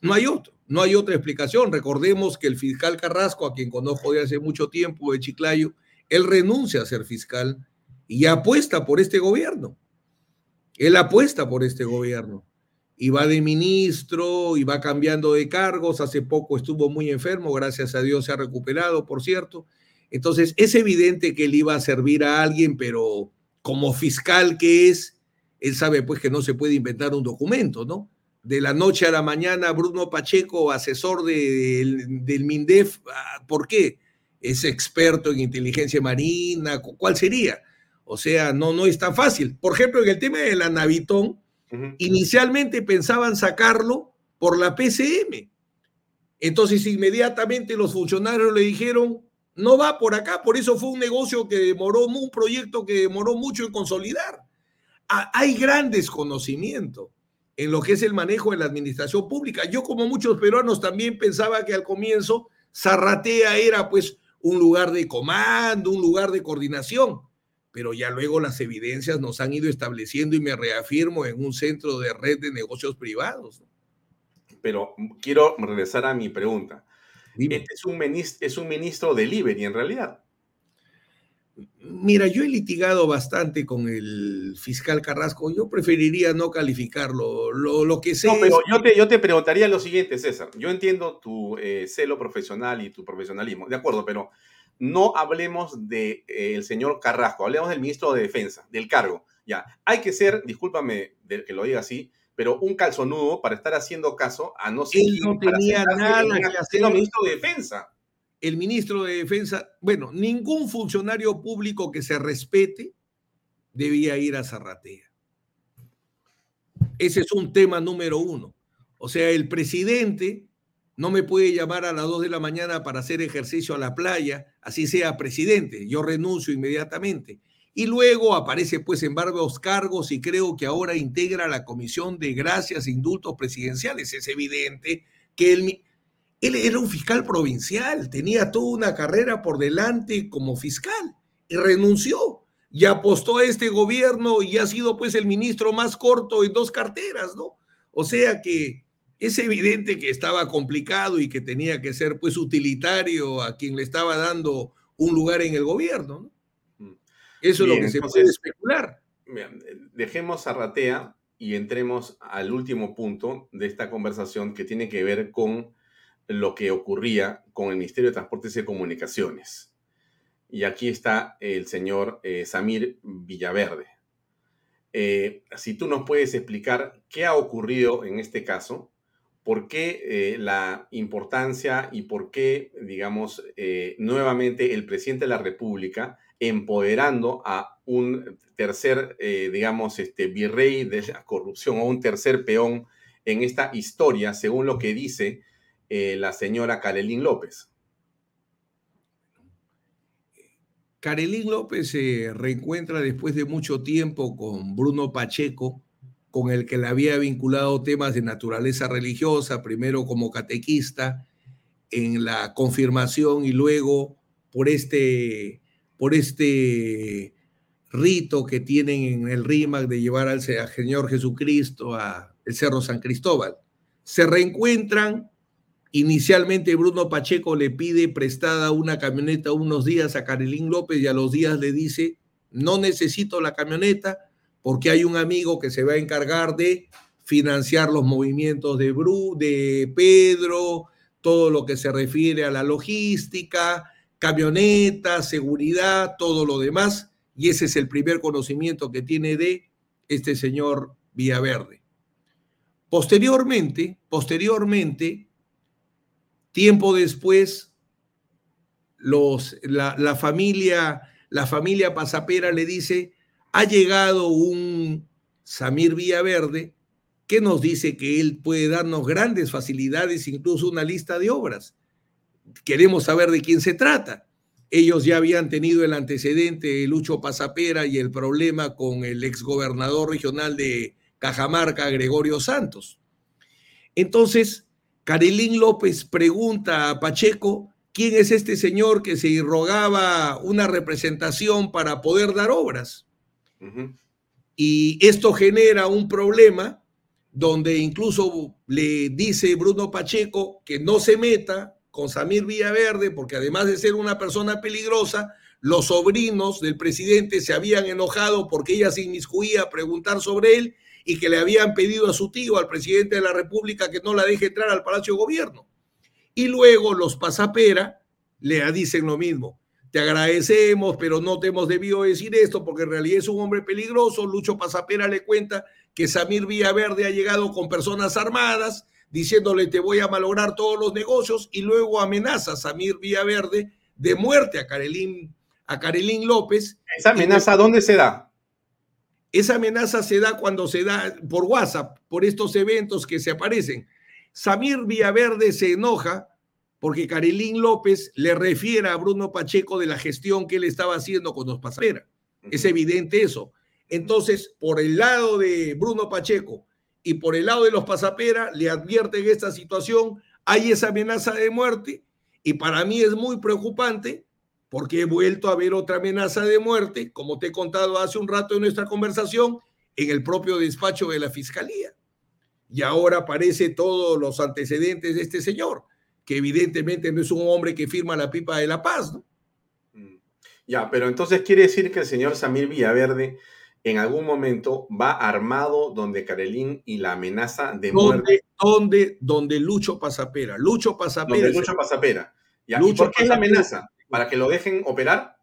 No hay otro, no hay otra explicación. Recordemos que el fiscal Carrasco, a quien conozco de hace mucho tiempo de Chiclayo, él renuncia a ser fiscal y apuesta por este gobierno. Él apuesta por este gobierno y va de ministro y va cambiando de cargos. Hace poco estuvo muy enfermo, gracias a Dios se ha recuperado, por cierto. Entonces, es evidente que él iba a servir a alguien, pero como fiscal que es, él sabe pues que no se puede inventar un documento, ¿no? De la noche a la mañana, Bruno Pacheco, asesor del MINDEF, ah, ¿por qué? Es experto en inteligencia marina, ¿cuál sería? O sea, no, no es tan fácil. Por ejemplo, en el tema de la Navitón, inicialmente pensaban sacarlo por la PCM. Entonces, inmediatamente los funcionarios le dijeron, no va por acá, por eso fue un negocio que demoró, un proyecto que demoró mucho en consolidar. Hay gran desconocimiento en lo que es el manejo de la administración pública. Yo, como muchos peruanos, también pensaba que al comienzo Zarratea era pues un lugar de comando, un lugar de coordinación, pero ya luego las evidencias nos han ido estableciendo y me reafirmo en un centro de red de negocios privados. Pero quiero regresar a mi pregunta. Este es un, ministro, es un ministro delivery en realidad. Mira, yo he litigado bastante con el fiscal Carrasco. Yo preferiría no calificarlo. Lo, lo que sé. No, pero yo, te, yo te preguntaría lo siguiente, César. Yo entiendo tu eh, celo profesional y tu profesionalismo, de acuerdo, pero no hablemos del de, eh, señor Carrasco, hablemos del ministro de Defensa, del cargo. Ya, hay que ser, discúlpame de que lo diga así, pero un calzonudo para estar haciendo caso a no ser Él no tenía nada que hacer. El ministro de Defensa. El ministro de Defensa, bueno, ningún funcionario público que se respete debía ir a Zarratea. Ese es un tema número uno. O sea, el presidente no me puede llamar a las dos de la mañana para hacer ejercicio a la playa, así sea presidente. Yo renuncio inmediatamente. Y luego aparece pues en varios cargos y creo que ahora integra la Comisión de Gracias e Indultos Presidenciales. Es evidente que él, él era un fiscal provincial, tenía toda una carrera por delante como fiscal y renunció. y apostó a este gobierno y ha sido pues el ministro más corto en dos carteras, ¿no? O sea que es evidente que estaba complicado y que tenía que ser pues utilitario a quien le estaba dando un lugar en el gobierno, ¿no? Eso es lo que se puede especular. Dejemos a Ratea y entremos al último punto de esta conversación que tiene que ver con lo que ocurría con el Ministerio de Transportes y Comunicaciones. Y aquí está el señor eh, Samir Villaverde. Eh, si tú nos puedes explicar qué ha ocurrido en este caso, por qué eh, la importancia y por qué, digamos, nuevamente el presidente de la República empoderando a un tercer, digamos, este, virrey de la corrupción o un tercer peón en esta historia, según lo que dice la señora Karelín López. Carelín López se reencuentra después de mucho tiempo con Bruno Pacheco, con el que le había vinculado temas de naturaleza religiosa, primero como catequista, en la confirmación y luego por este, por este rito que tienen en el RIMAC de llevar al Señor Jesucristo al Cerro San Cristóbal. Se reencuentran Inicialmente Bruno Pacheco le pide prestada una camioneta unos días a Carolín López y a los días le dice, no necesito la camioneta porque hay un amigo que se va a encargar de financiar los movimientos de, Bru, de Pedro, todo lo que se refiere a la logística, camioneta, seguridad, todo lo demás. Y ese es el primer conocimiento que tiene de este señor Villaverde. Posteriormente, posteriormente, Tiempo después, los, la, familia, la familia Pasapera le dice, ha llegado un Samir Villaverde que nos dice que él puede darnos grandes facilidades, incluso una lista de obras. Queremos saber de quién se trata. Ellos ya habían tenido el antecedente de Lucho Pasapera y el problema con el exgobernador regional de Cajamarca, Gregorio Santos. Entonces, Carilín López pregunta a Pacheco quién es este señor que se rogaba una representación para poder dar obras. Y esto genera un problema donde incluso le dice Bruno Pacheco que no se meta con Samir Villaverde, porque además de ser una persona peligrosa, los sobrinos del presidente se habían enojado porque ella se inmiscuía a preguntar sobre él y que le habían pedido a su tío, al presidente de la República, que no la deje entrar al Palacio de Gobierno. Y luego los pasapera le dicen lo mismo. Te agradecemos, pero no te hemos debido decir esto porque en realidad es un hombre peligroso. Lucho Pasapera le cuenta que Samir Villaverde ha llegado con personas armadas diciéndole te voy a malograr todos los negocios y luego amenaza a Samir Villaverde de muerte a Carelín, a Carelín López. ¿Esa amenaza dónde se da? Esa amenaza se da cuando se da por WhatsApp, por estos eventos que se aparecen. Samir Villaverde se enoja porque Carilín López le refiere a Bruno Pacheco de la gestión que él estaba haciendo con los pasajeros. Es evidente eso. Entonces, por el lado de Bruno Pacheco y por el lado de los pasaperas, le advierten esta situación, hay esa amenaza de muerte y para mí es muy preocupante porque he vuelto a ver otra amenaza de muerte, como te he contado hace un rato en nuestra conversación, en el propio despacho de la Fiscalía. Y ahora aparece todos los antecedentes de este señor, que evidentemente no es un hombre que firma la pipa de la paz, ¿no? Mm. Ya, pero entonces quiere decir que el señor Samir Villaverde en algún momento va armado donde Carelín y la amenaza de muerte. Donde, donde Lucho Pasapera. Lucho Pasapera. Donde Lucho Pasapera. ¿Y por qué es la amenaza? para que lo dejen operar?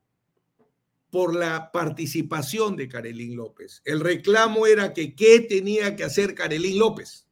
Por la participación de Carelín López. El reclamo era que qué tenía que hacer Carelín López.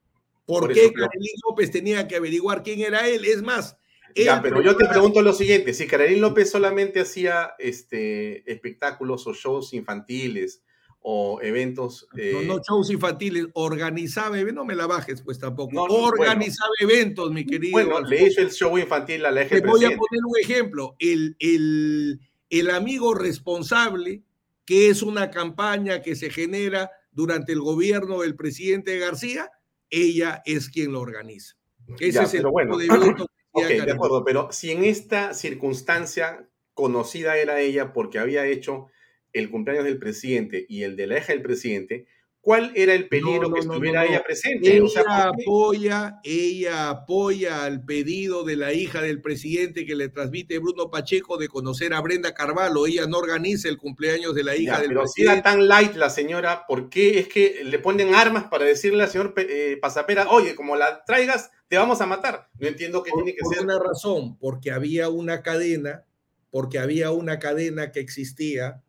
¿Por, qué Carelín López tenía que averiguar quién era él? Es más, ya, pero yo te pregunto lo siguiente, si Carolín López solamente hacía este, espectáculos o shows infantiles o eventos... no, eh, no, shows infantiles, organizaba, no me la bajes pues tampoco, organizaba eventos, mi querido. Bueno, le hizo el show infantil a la Te voy a poner un ejemplo, el, el, el amigo responsable, que es una campaña que se genera durante el gobierno del presidente García, ella es quien lo organiza. Ese es el bueno. de evento Ok, de acuerdo, pero si en esta circunstancia conocida era ella porque había hecho el cumpleaños del presidente y el de la hija del presidente, ¿cuál era el peligro No, no, que estuviera no, ella presente? Ella O sea, apoya, ella apoya al pedido de la hija del presidente que le transmite Bruno Pacheco de conocer a Brenda Carvalho. Ella no organiza el cumpleaños de la hija Ya, del pero si era presidente. tan light la señora, ¿por qué es que le ponen armas para decirle al señor eh, Pasapera, oye, como la traigas, te vamos a matar? No entiendo qué Por, tiene que por ser. una razón, porque había una cadena, porque había una cadena que existía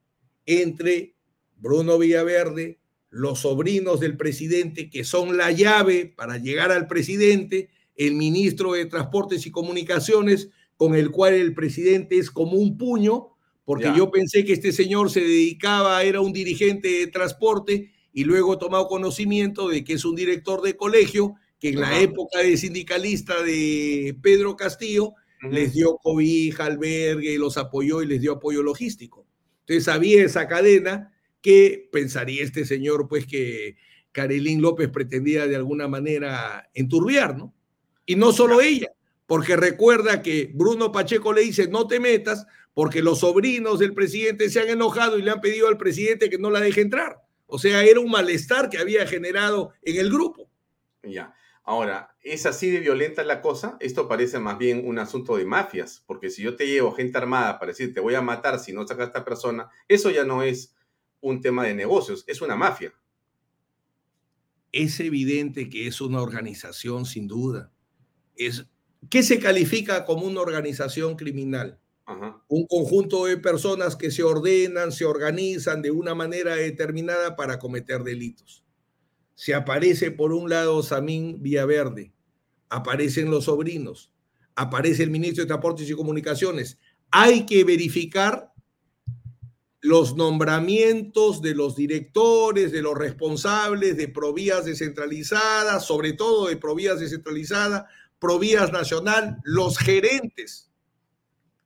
entre Bruno Villaverde, los sobrinos del presidente, que son la llave para llegar al presidente, el ministro de Transportes y Comunicaciones, con el cual el presidente es como un puño, porque Ya. yo pensé que este señor se dedicaba, era un dirigente de transporte, y luego he tomado conocimiento de que es un director de colegio, que en la época de sindicalista de Pedro Castillo les dio cobija, albergue, los apoyó y les dio apoyo logístico. Entonces había esa cadena que pensaría este señor, pues que Carolín López pretendía de alguna manera enturbiar, ¿no? Y no solo ella, porque recuerda que Bruno Pacheco le dice, no te metas, porque los sobrinos del presidente se han enojado y le han pedido al presidente que no la deje entrar. O sea, era un malestar que había generado en el grupo. Ya. Ahora, ¿es así de violenta la cosa? Esto parece más bien un asunto de mafias, porque si yo te llevo gente armada para decir te voy a matar si no sacas a esta persona, eso ya no es un tema de negocios, es una mafia. es evidente que es una organización sin duda. Es, ¿Qué se califica como una organización criminal? Ajá. Un conjunto de personas que se ordenan, se organizan de una manera determinada para cometer delitos. Se aparece por un lado Samín Villaverde, aparecen los sobrinos, aparece el ministro de Transportes y Comunicaciones. Hay que verificar los nombramientos de los directores, de los responsables de Provías descentralizadas, sobre todo de Provías descentralizada, Provías nacional, los gerentes.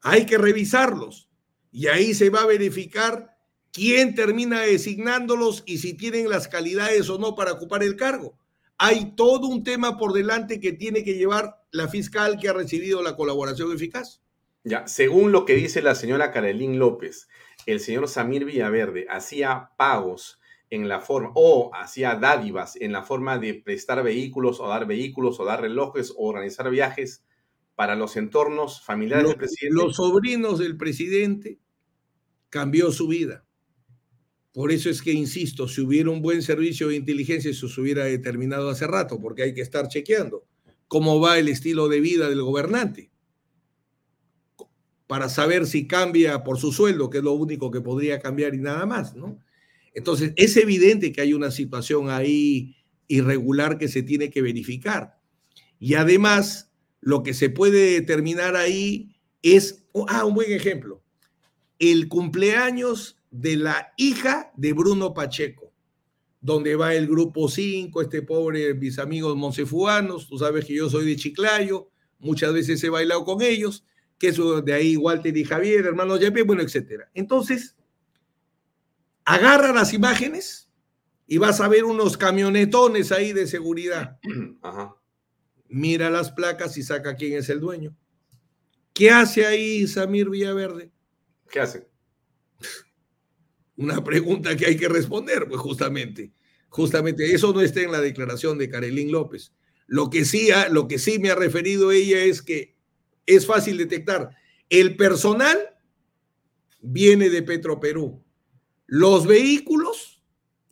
Hay que revisarlos y ahí se va a verificar quién termina designándolos y si tienen las calidades o no para ocupar el cargo. Hay todo un tema por delante que tiene que llevar la fiscal que ha recibido la colaboración eficaz. Ya, según lo que dice la señora Carolín López, el señor Samir Villaverde hacía pagos en la forma, o hacía dádivas en la forma de prestar vehículos o dar vehículos o dar relojes o organizar viajes para los entornos familiares Los, del presidente. los sobrinos del presidente cambió su vida. Por eso es que, insisto, si hubiera un buen servicio de inteligencia, eso se hubiera determinado hace rato, porque hay que estar chequeando cómo va el estilo de vida del gobernante para saber si cambia por su sueldo, que es lo único que podría cambiar y nada más, ¿no? Entonces, es evidente que hay una situación ahí irregular que se tiene que verificar. Y además, lo que se puede determinar ahí es, ah, un buen ejemplo, el cumpleaños de la hija de Bruno Pacheco, donde va el grupo 5, este pobre, mis amigos monsefuanos, tú sabes que yo soy de Chiclayo, muchas veces he bailado con ellos, que eso de ahí Walter y Javier, hermanos Yapé, bueno, etcétera. Entonces, agarra las imágenes y vas a ver unos camionetones ahí de seguridad. Ajá. Mira las placas y saca quién es el dueño. ¿Qué hace ahí Samir Villaverde? ¿Qué hace? Una pregunta que hay que responder, pues justamente. Justamente eso no está en la declaración de Carolín López. Lo que sí, lo que sí me ha referido ella es que es fácil detectar. El personal viene de Petroperú. Los vehículos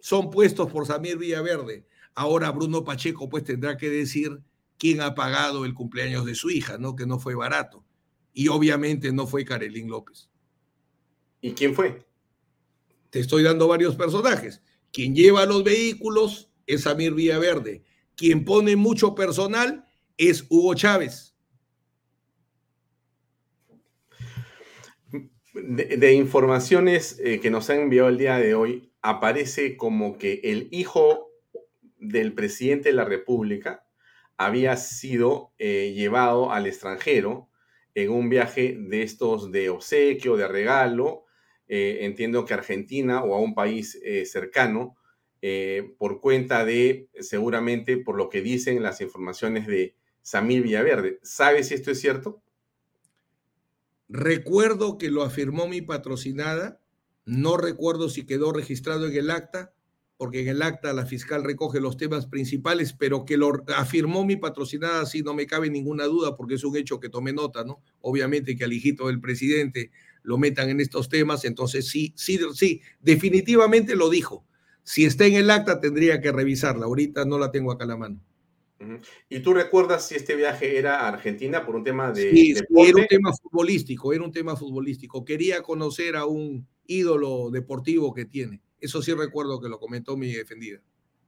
son puestos por Samir Villaverde. Ahora Bruno Pacheco pues tendrá que decir quién ha pagado el cumpleaños de su hija, ¿no? Que no fue barato. Y obviamente no fue Carolín López. ¿Y quién fue? Te estoy dando varios personajes. Quien lleva los vehículos es Samir Villaverde. Quien pone mucho personal es Hugo Chávez. De, informaciones eh, que nos han enviado el día de hoy, aparece como que el hijo del presidente de la República había sido eh, llevado al extranjero en un viaje de estos de obsequio, de regalo, eh, entiendo que Argentina o a un país eh, cercano, eh, por cuenta de, seguramente, por lo que dicen las informaciones de Samir Villaverde. ¿Sabes si esto es cierto? Recuerdo que lo afirmó mi patrocinada No recuerdo si quedó registrado en el acta, porque en el acta la fiscal recoge los temas principales, pero que lo afirmó mi patrocinada, sí, no me cabe ninguna duda, porque es un hecho que tomé nota, ¿no? Obviamente que al hijito del presidente lo metan en estos temas, entonces sí, sí, sí, definitivamente lo dijo. Si está en el acta, tendría que revisarla. Ahorita no la tengo acá a la mano. ¿Y tú recuerdas si este viaje era a Argentina por un tema de... Sí, era un tema futbolístico, era un tema futbolístico. Quería conocer a un ídolo deportivo que tiene. Eso sí recuerdo que lo comentó mi defendida.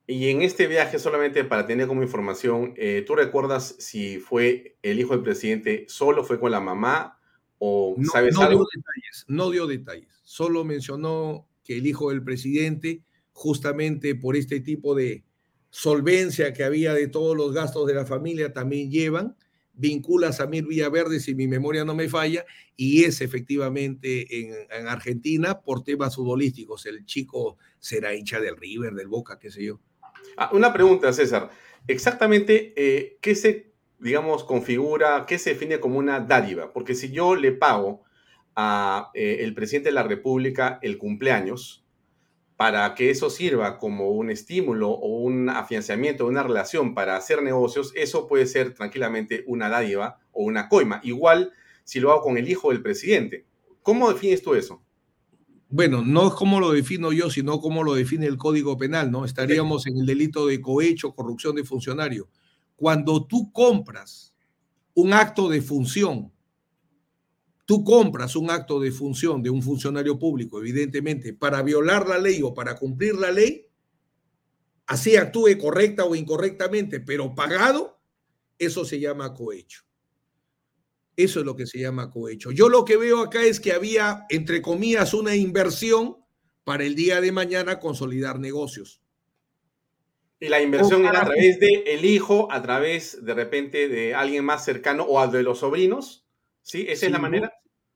Y en este viaje, solamente para tener como información, eh, ¿tú recuerdas si fue el hijo del presidente solo, fue con la mamá o no, sabes no algo? Dio detalles, no dio detalles, solo mencionó que el hijo del presidente, justamente por este tipo de solvencia que había de todos los gastos de la familia, también llevan, vincula a Samir Villaverde, si mi memoria no me falla, y es efectivamente en, en, Argentina por temas futbolísticos. El chico será hincha del River, del Boca, qué sé yo. Ah, una pregunta, César. Exactamente, eh, ¿qué se, digamos, configura, qué se define como una dádiva? Porque si yo le pago a eh, el presidente de la República el cumpleaños, para que eso sirva como un estímulo o un afianzamiento de una relación para hacer negocios, eso puede ser tranquilamente una dádiva o una coima. Igual si lo hago con el hijo del presidente. ¿Cómo defines tú eso? Bueno, no es como lo defino yo, sino como lo define el Código Penal, ¿no? Estaríamos en el delito de cohecho, corrupción de funcionario. Cuando tú compras un acto de función tú compras un acto de función de un funcionario público, evidentemente, para violar la ley o para cumplir la ley, así actúe correcta o incorrectamente, pero pagado, eso se llama cohecho. Eso es lo que se llama cohecho. Yo lo que veo acá es que había, entre comillas, una inversión para el día de mañana consolidar negocios. Y la inversión era a través de el hijo, a través de repente de alguien más cercano o de los sobrinos. ¿Sí? ¿Esa sin es la manera?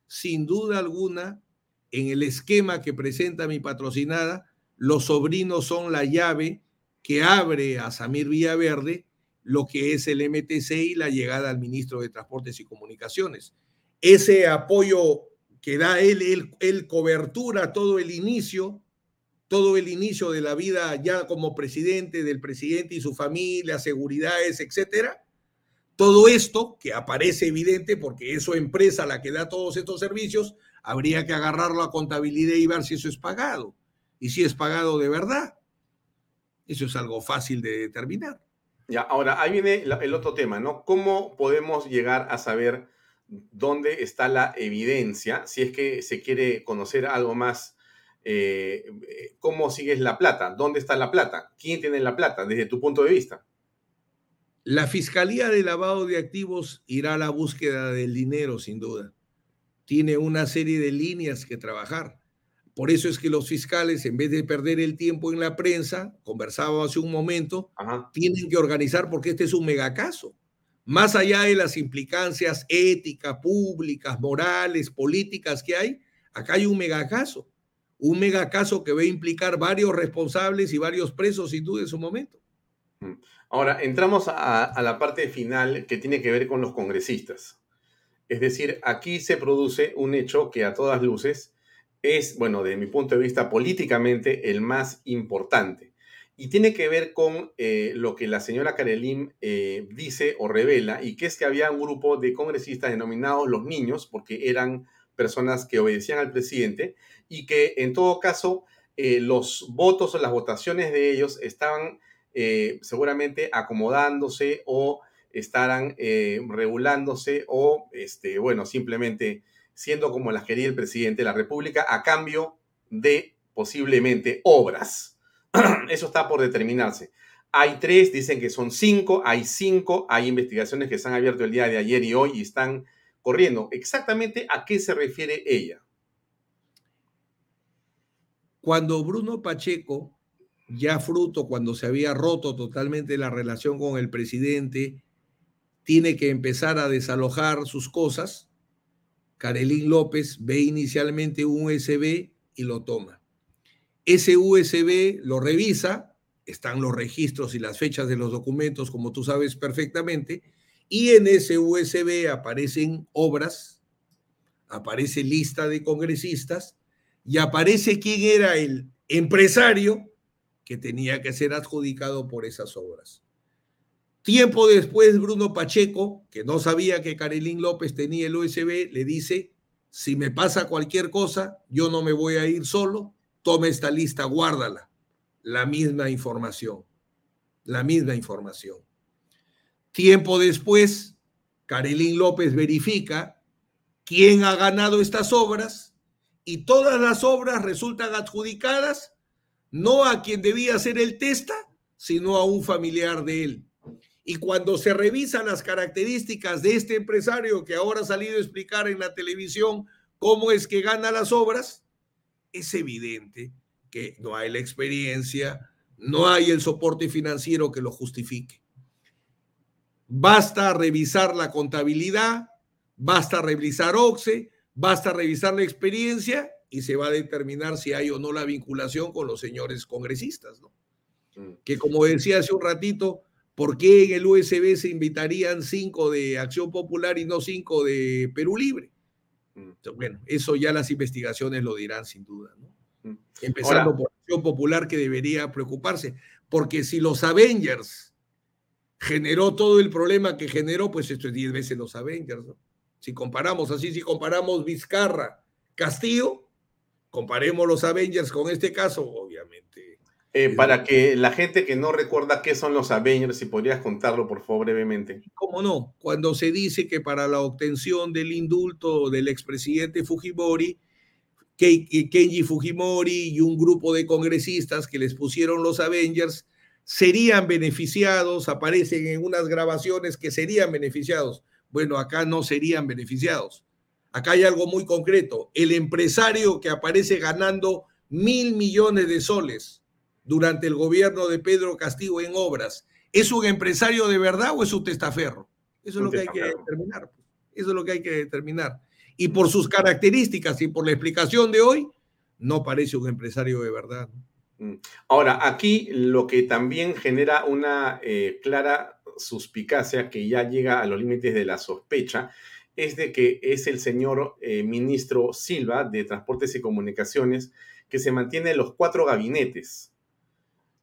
Sin duda alguna, en el esquema que presenta mi patrocinada, los sobrinos son la llave que abre a Samir Villaverde lo que es el MTC y la llegada al ministro de Transportes y Comunicaciones. Ese apoyo que da él, él, él cobertura todo el inicio, todo el inicio de la vida ya como presidente, del presidente y su familia, seguridades, etcétera, todo esto, que aparece evidente porque es su empresa la que da todos estos servicios, habría que agarrarlo a contabilidad y ver si eso es pagado. Y si es pagado de verdad. Eso es algo fácil de determinar. Ya, ahora, ahí viene el otro tema, ¿no? ¿Cómo podemos llegar a saber dónde está la evidencia si es que se quiere conocer algo más? Eh, ¿Cómo sigues la plata? ¿Dónde está la plata? ¿Quién tiene la plata desde tu punto de vista? La Fiscalía de Lavado de Activos irá a la búsqueda del dinero, sin duda. Tiene una serie de líneas que trabajar. Por eso es que los fiscales, en vez de perder el tiempo en la prensa, conversaba hace un momento, Ajá. tienen que organizar porque este es un megacaso. Más allá de las implicancias éticas, públicas, morales, políticas que hay, acá hay un megacaso. Un megacaso que va a implicar varios responsables y varios presos, sin duda, en su momento. Ahora, entramos a, la parte final que tiene que ver con los congresistas. Es decir, aquí se produce un hecho que a todas luces es, bueno, desde mi punto de vista políticamente, el más importante. Y tiene que ver con eh, lo que la señora Karelin eh, dice o revela, y que es que había un grupo de congresistas denominados los niños, porque eran personas que obedecían al presidente, y que en todo caso eh, los votos o las votaciones de ellos estaban eh, seguramente acomodándose o estarán eh, regulándose o, este, bueno, simplemente siendo como las quería el presidente de la República a cambio de posiblemente obras. Eso está por determinarse. Hay tres, dicen que son cinco, hay cinco, hay investigaciones que se han abierto el día de ayer y hoy y están corriendo. Exactamente a qué se refiere ella. Cuando Bruno Pacheco ya fruto cuando se había roto totalmente la relación con el presidente, tiene que empezar a desalojar sus cosas. Carelín López ve inicialmente un USB y lo toma. Ese USB lo revisa, están los registros y las fechas de los documentos, como tú sabes perfectamente, y en ese USB aparecen obras, aparece lista de congresistas, y aparece quién era el empresario que tenía que ser adjudicado por esas obras. Tiempo después, Bruno Pacheco, que no sabía que Carolín López tenía el USB, le dice, si me pasa cualquier cosa, yo no me voy a ir solo, tome esta lista, guárdala. La misma información, la misma información. Tiempo después, Carolín López verifica quién ha ganado estas obras y todas las obras resultan adjudicadas no a quien debía ser el testa, sino a un familiar de él. Y cuando se revisan las características de este empresario que ahora ha salido a explicar en la televisión cómo es que gana las obras, es evidente que no hay la experiencia, no hay el soporte financiero que lo justifique. Basta revisar la contabilidad, basta revisar OXE, basta revisar la experiencia y se va a determinar si hay o no la vinculación con los señores congresistas, ¿no? Mm. Que como decía hace un ratito, ¿Por qué en el USB se invitarían cinco de Acción Popular y no cinco de Perú Libre? Mm. Bueno, eso ya las investigaciones lo dirán sin duda, ¿no? Mm. Empezando por Acción Popular que debería preocuparse, porque si los Avengers generó todo el problema que generó, pues esto es diez veces los Avengers, ¿no? Si comparamos así, si comparamos Vizcarra, Castillo, comparemos los Avengers con este caso, obviamente eh, para que la gente que no recuerda qué son los Avengers, si podrías contarlo, por favor, brevemente. ¿Cómo no? Cuando se dice que para la obtención del indulto del expresidente Fujimori, Kenji Fujimori y un grupo de congresistas que les pusieron los Avengers serían beneficiados, aparecen en unas grabaciones que serían beneficiados. Bueno, acá no serían beneficiados. Acá hay algo muy concreto. El empresario que aparece ganando mil millones de soles durante el gobierno de Pedro Castillo en obras, ¿es un empresario de verdad o es un testaferro? Eso es lo que hay que determinar. Eso es lo que hay que determinar. Y por sus características y por la explicación de hoy, no parece un empresario de verdad. Ahora, aquí lo que también genera una eh, clara suspicacia que ya llega a los límites de la sospecha es de que es el señor eh, ministro Silva de Transportes y Comunicaciones que se mantiene en los cuatro gabinetes.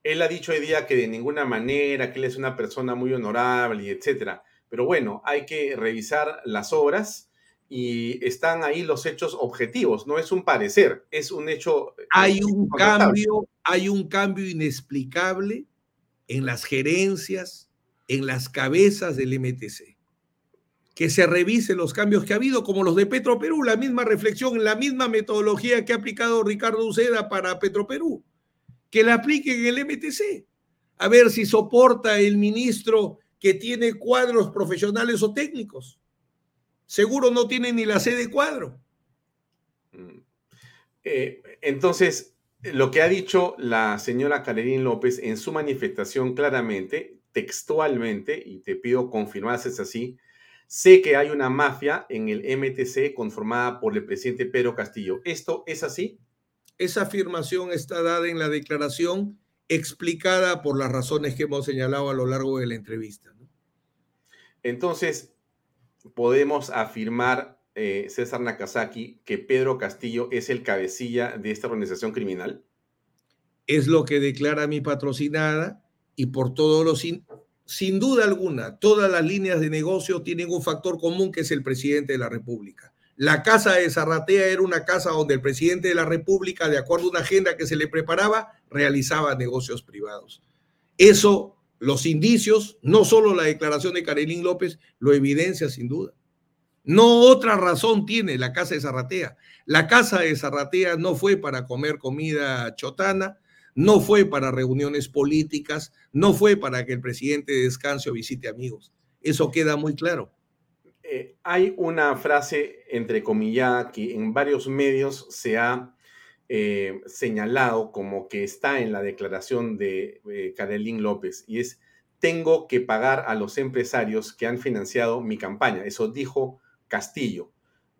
Él ha dicho hoy día que de ninguna manera, que él es una persona muy honorable y etcétera. Pero bueno, hay que revisar las obras y están ahí los hechos objetivos. No es un parecer, es un hecho. Eh, hay un cambio, hay un cambio inexplicable en las gerencias, en las cabezas del MTC. Que se revise los cambios que ha habido, como los de Petroperú, la misma reflexión, la misma metodología que ha aplicado Ricardo Uceda para Petroperú que la apliquen en el MTC. A ver si soporta el ministro que tiene cuadros profesionales o técnicos. Seguro no tiene ni la sede cuadro. Mm. Eh, entonces, lo que ha dicho la señora Carerín López en su manifestación claramente, textualmente, y te pido confirmar si es así, sé que hay una mafia en el MTC conformada por el presidente Pedro Castillo. ¿Esto es así? Esa afirmación está dada en la declaración explicada por las razones que hemos señalado a lo largo de la entrevista. Entonces, podemos afirmar, eh, César Nakazaki, que Pedro Castillo es el cabecilla de esta organización criminal. Es lo que declara mi patrocinada y por todos los... Sin, sin duda alguna, todas las líneas de negocio tienen un factor común que es el presidente de la República. La casa de Zarratea era una casa donde el presidente de la República, de acuerdo a una agenda que se le preparaba, realizaba negocios privados. Eso, los indicios, no solo la declaración de Carolín López, lo evidencia sin duda. No otra razón tiene la casa de Zarratea. La casa de Zarratea no fue para comer comida chotana, no fue para reuniones políticas, no fue para que el presidente descanse o visite amigos. Eso queda muy claro. Eh, hay una frase entrecomillada que en varios medios se ha eh, señalado como que está en la declaración de eh, López y es tengo que pagar a los empresarios que han financiado mi campaña. Eso dijo Castillo.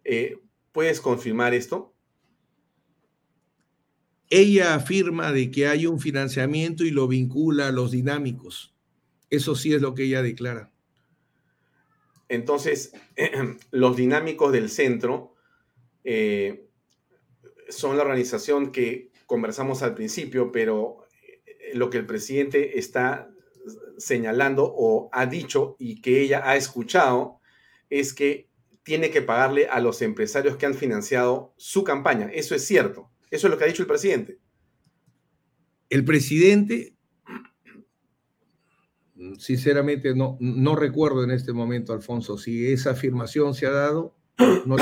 Eh, ¿Puedes confirmar esto? Ella afirma de que hay un financiamiento y lo vincula a los dinámicos. Eso sí es lo que ella declara. Entonces, los dinámicos del centro, eh, son la organización que conversamos al principio, pero eh, lo que el presidente está señalando o ha dicho y que ella ha escuchado es que tiene que pagarle a los empresarios que han financiado su campaña. Eso es cierto. Eso es lo que ha dicho el presidente. El presidente, sinceramente, no, no recuerdo en este momento, Alfonso, si esa afirmación se ha dado, no,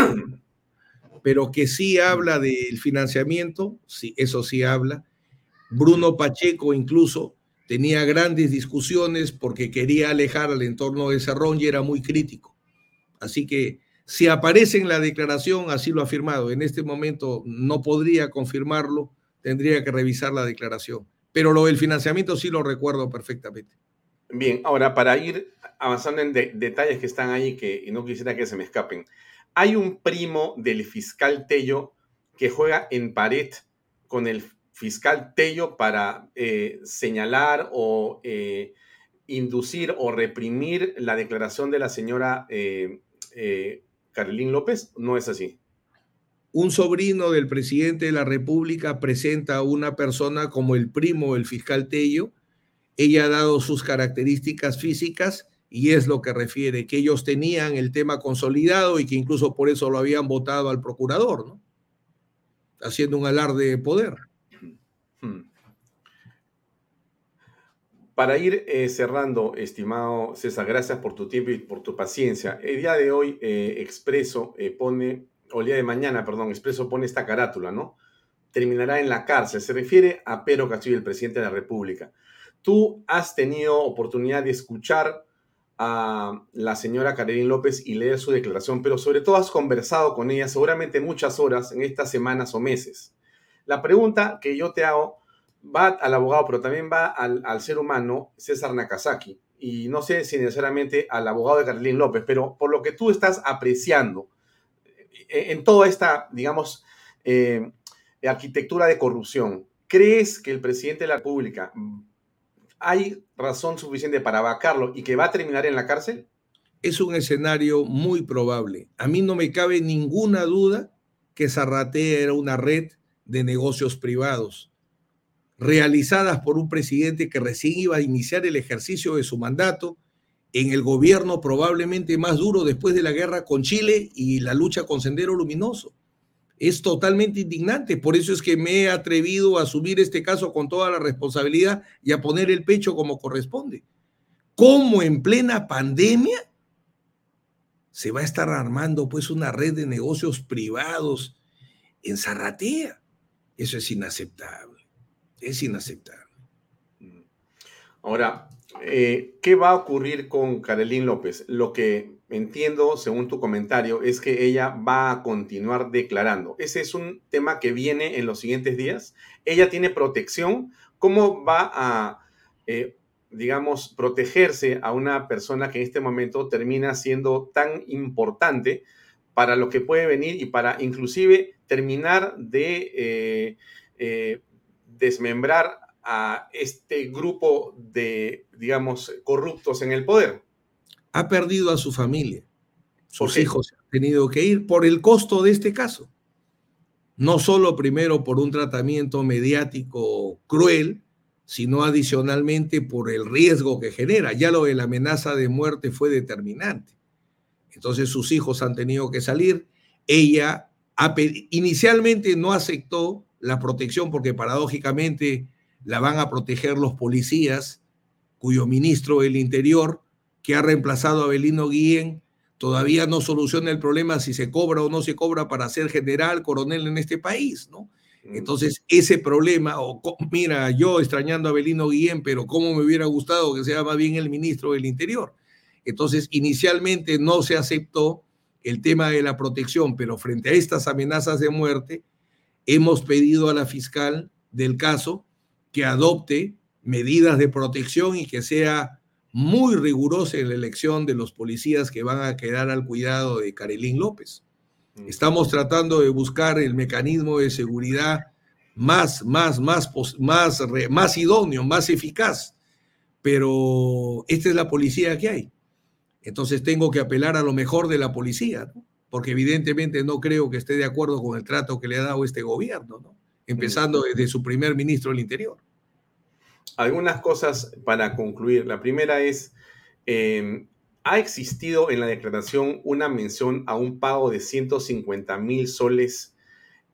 pero que sí habla del financiamiento, sí, eso sí habla. Bruno Pacheco incluso tenía grandes discusiones porque quería alejar al entorno de Cerrón y era muy crítico. Así que si aparece en la declaración, así lo ha afirmado. En este momento no podría confirmarlo, tendría que revisar la declaración. Pero lo del financiamiento sí lo recuerdo perfectamente. Bien, ahora para ir avanzando en detalles que están ahí que no quisiera que se me escapen. Hay un primo del fiscal Tello que juega en pared con el fiscal Tello para eh, señalar o eh, inducir o reprimir la declaración de la señora eh, Carolín López. No es así. Un sobrino del presidente de la República presenta a una persona como el primo del fiscal Tello. Ella ha dado sus características físicas y es lo que refiere, que ellos tenían el tema consolidado y que incluso por eso lo habían votado al procurador, ¿no? Haciendo un alarde de poder. Hmm. Para ir eh, cerrando, estimado César, gracias por tu tiempo y por tu paciencia. El día de hoy, eh, Expreso eh, pone, o el día de mañana, perdón, Expreso pone esta carátula, ¿no? Terminará en la cárcel. Se refiere a Pedro Castillo, el presidente de la República. Tú has tenido oportunidad de escuchar la señora Karenin López y leer su declaración, pero sobre todo has conversado con ella seguramente muchas horas en estas semanas o meses. La pregunta que yo te hago va al abogado, pero también va al, ser humano, César Nakazaki, y no sé si necesariamente al abogado de Karenin López, pero por lo que tú estás apreciando eh, en toda esta, digamos, eh, arquitectura de corrupción, ¿crees que el presidente de la República hay razón suficiente para vacarlo y que va a terminar en la cárcel? Es un escenario muy probable. A mí no me cabe ninguna duda que Zarratea era una red de negocios privados realizadas por un presidente que recién iba a iniciar el ejercicio de su mandato en el gobierno probablemente más duro después de la guerra con Chile y la lucha con Sendero Luminoso es totalmente indignante. Por eso es que me he atrevido a asumir este caso con toda la responsabilidad y a poner el pecho como corresponde. ¿Cómo en plena pandemia se va a estar armando pues una red de negocios privados en Zarratea? Eso es inaceptable. Es inaceptable. Ahora, eh, ¿qué va a ocurrir con Carolín López? Lo que entiendo, según tu comentario, es que ella va a continuar declarando. Ese es un tema que viene en los siguientes días. Ella tiene protección. ¿Cómo va a, eh, digamos, protegerse a una persona que en este momento termina siendo tan importante para lo que puede venir y para inclusive terminar de eh, eh, desmembrar a este grupo de, digamos, corruptos en el poder? Ha perdido a su familia. Sus hijos han tenido que ir por el costo de este caso. No solo primero por un tratamiento mediático cruel, sino adicionalmente por el riesgo que genera. Ya lo de la amenaza de muerte fue determinante. Entonces sus hijos han tenido que salir. Ella inicialmente no aceptó la protección porque paradójicamente la van a proteger los policías, cuyo ministro del Interior que ha reemplazado a Belino Guillén todavía no soluciona el problema si se cobra o no se cobra para ser general, coronel en este país, ¿no? Entonces, ese problema, o mira, yo extrañando a Belino Guillén, pero cómo me hubiera gustado que sea más bien el ministro del Interior. Entonces, inicialmente no se aceptó el tema de la protección, pero frente a estas amenazas de muerte, hemos pedido a la fiscal del caso que adopte medidas de protección y que sea muy rigurosa en la elección de los policías que van a quedar al cuidado de Carolín López. Mm. Estamos tratando de buscar el mecanismo de seguridad más, más, más, más, más idóneo, más eficaz, pero esta es la policía que hay. Entonces tengo que apelar a lo mejor de la policía, porque evidentemente no creo que esté de acuerdo con el trato que le ha dado este gobierno, ¿no? empezando mm. desde su primer ministro del Interior. Algunas cosas para concluir. La primera es, em, ¿ha existido en la declaración una mención a un pago de 150 mil soles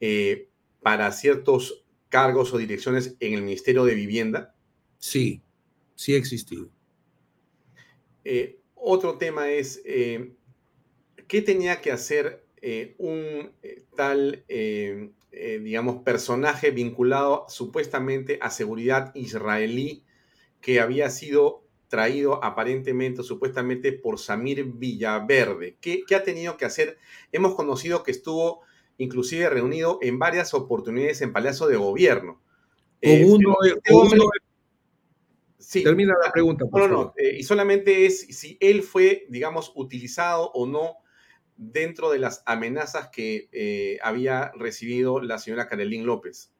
eh, para ciertos cargos o direcciones en el Ministerio de Vivienda? Sí, sí ha existido. Eh, otro tema es, eh, ¿qué tenía que hacer un tal eh, digamos, personaje vinculado supuestamente a seguridad israelí que había sido traído aparentemente, supuestamente por Samir Villaverde. ¿Qué, ha tenido que hacer? Hemos conocido que estuvo inclusive reunido en varias oportunidades en Palacio de Gobierno. Eh, uno, sí, termina la pregunta. no, no, no. Eh, y solamente es si él fue, digamos, utilizado o no dentro de las amenazas que eh, había recibido la señora Carolín López?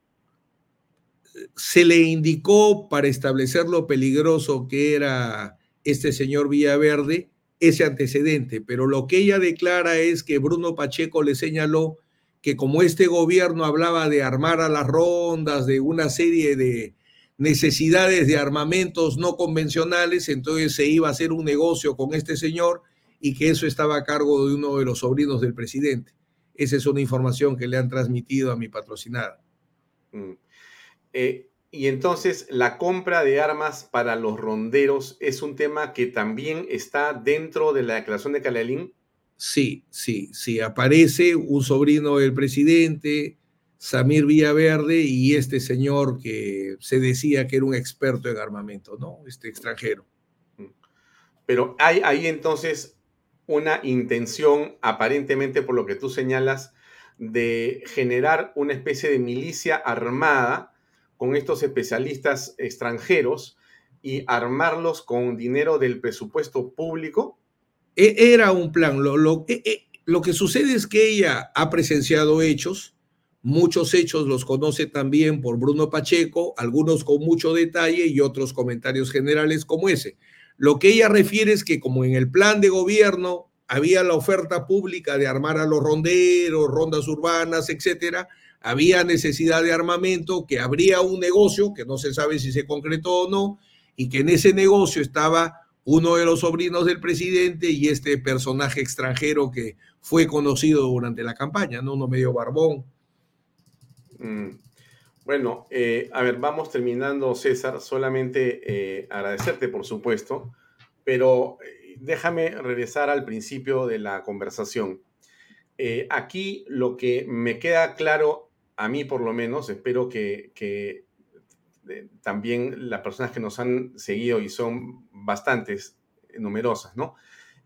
Se le indicó para establecer lo peligroso que era este señor Villaverde ese antecedente, pero lo que ella declara es que Bruno Pacheco le señaló que como este gobierno hablaba de armar a las rondas, de una serie de necesidades de armamentos no convencionales, entonces se iba a hacer un negocio con este señor y que eso estaba a cargo de uno de los sobrinos del presidente. Esa es una información que le han transmitido a mi patrocinada. Mm. Eh, y entonces la compra de armas para los ronderos es un tema que también está dentro de la declaración de Calalín. Sí, sí, sí. Aparece un sobrino del presidente, Samir Villaverde, y este señor que se decía que era un experto en armamento, ¿no? Este extranjero. Mm. Pero hay ahí entonces una intención, aparentemente por lo que tú señalas, de generar una especie de milicia armada con estos especialistas extranjeros y armarlos con dinero del presupuesto público? E, era un plan. Lo, lo, e, e, lo, que sucede es que ella ha presenciado hechos, muchos hechos los conoce también por Bruno Pacheco, algunos con mucho detalle y otros comentarios generales como ese. Lo que ella refiere es que como en el plan de gobierno había la oferta pública de armar a los ronderos, rondas urbanas, etcétera, había necesidad de armamento, que habría un negocio que no se sabe si se concretó o no, y que en ese negocio estaba uno de los sobrinos del presidente y este personaje extranjero que fue conocido durante la campaña, ¿no? Uno medio barbón. Mm. Bueno, eh, a ver, vamos terminando, César. Solamente eh, agradecerte, por supuesto, pero eh, déjame regresar al principio de la conversación. aquí lo que me queda claro, a mí por lo menos, espero que, también las personas que nos han seguido y son bastantes, numerosas, ¿no?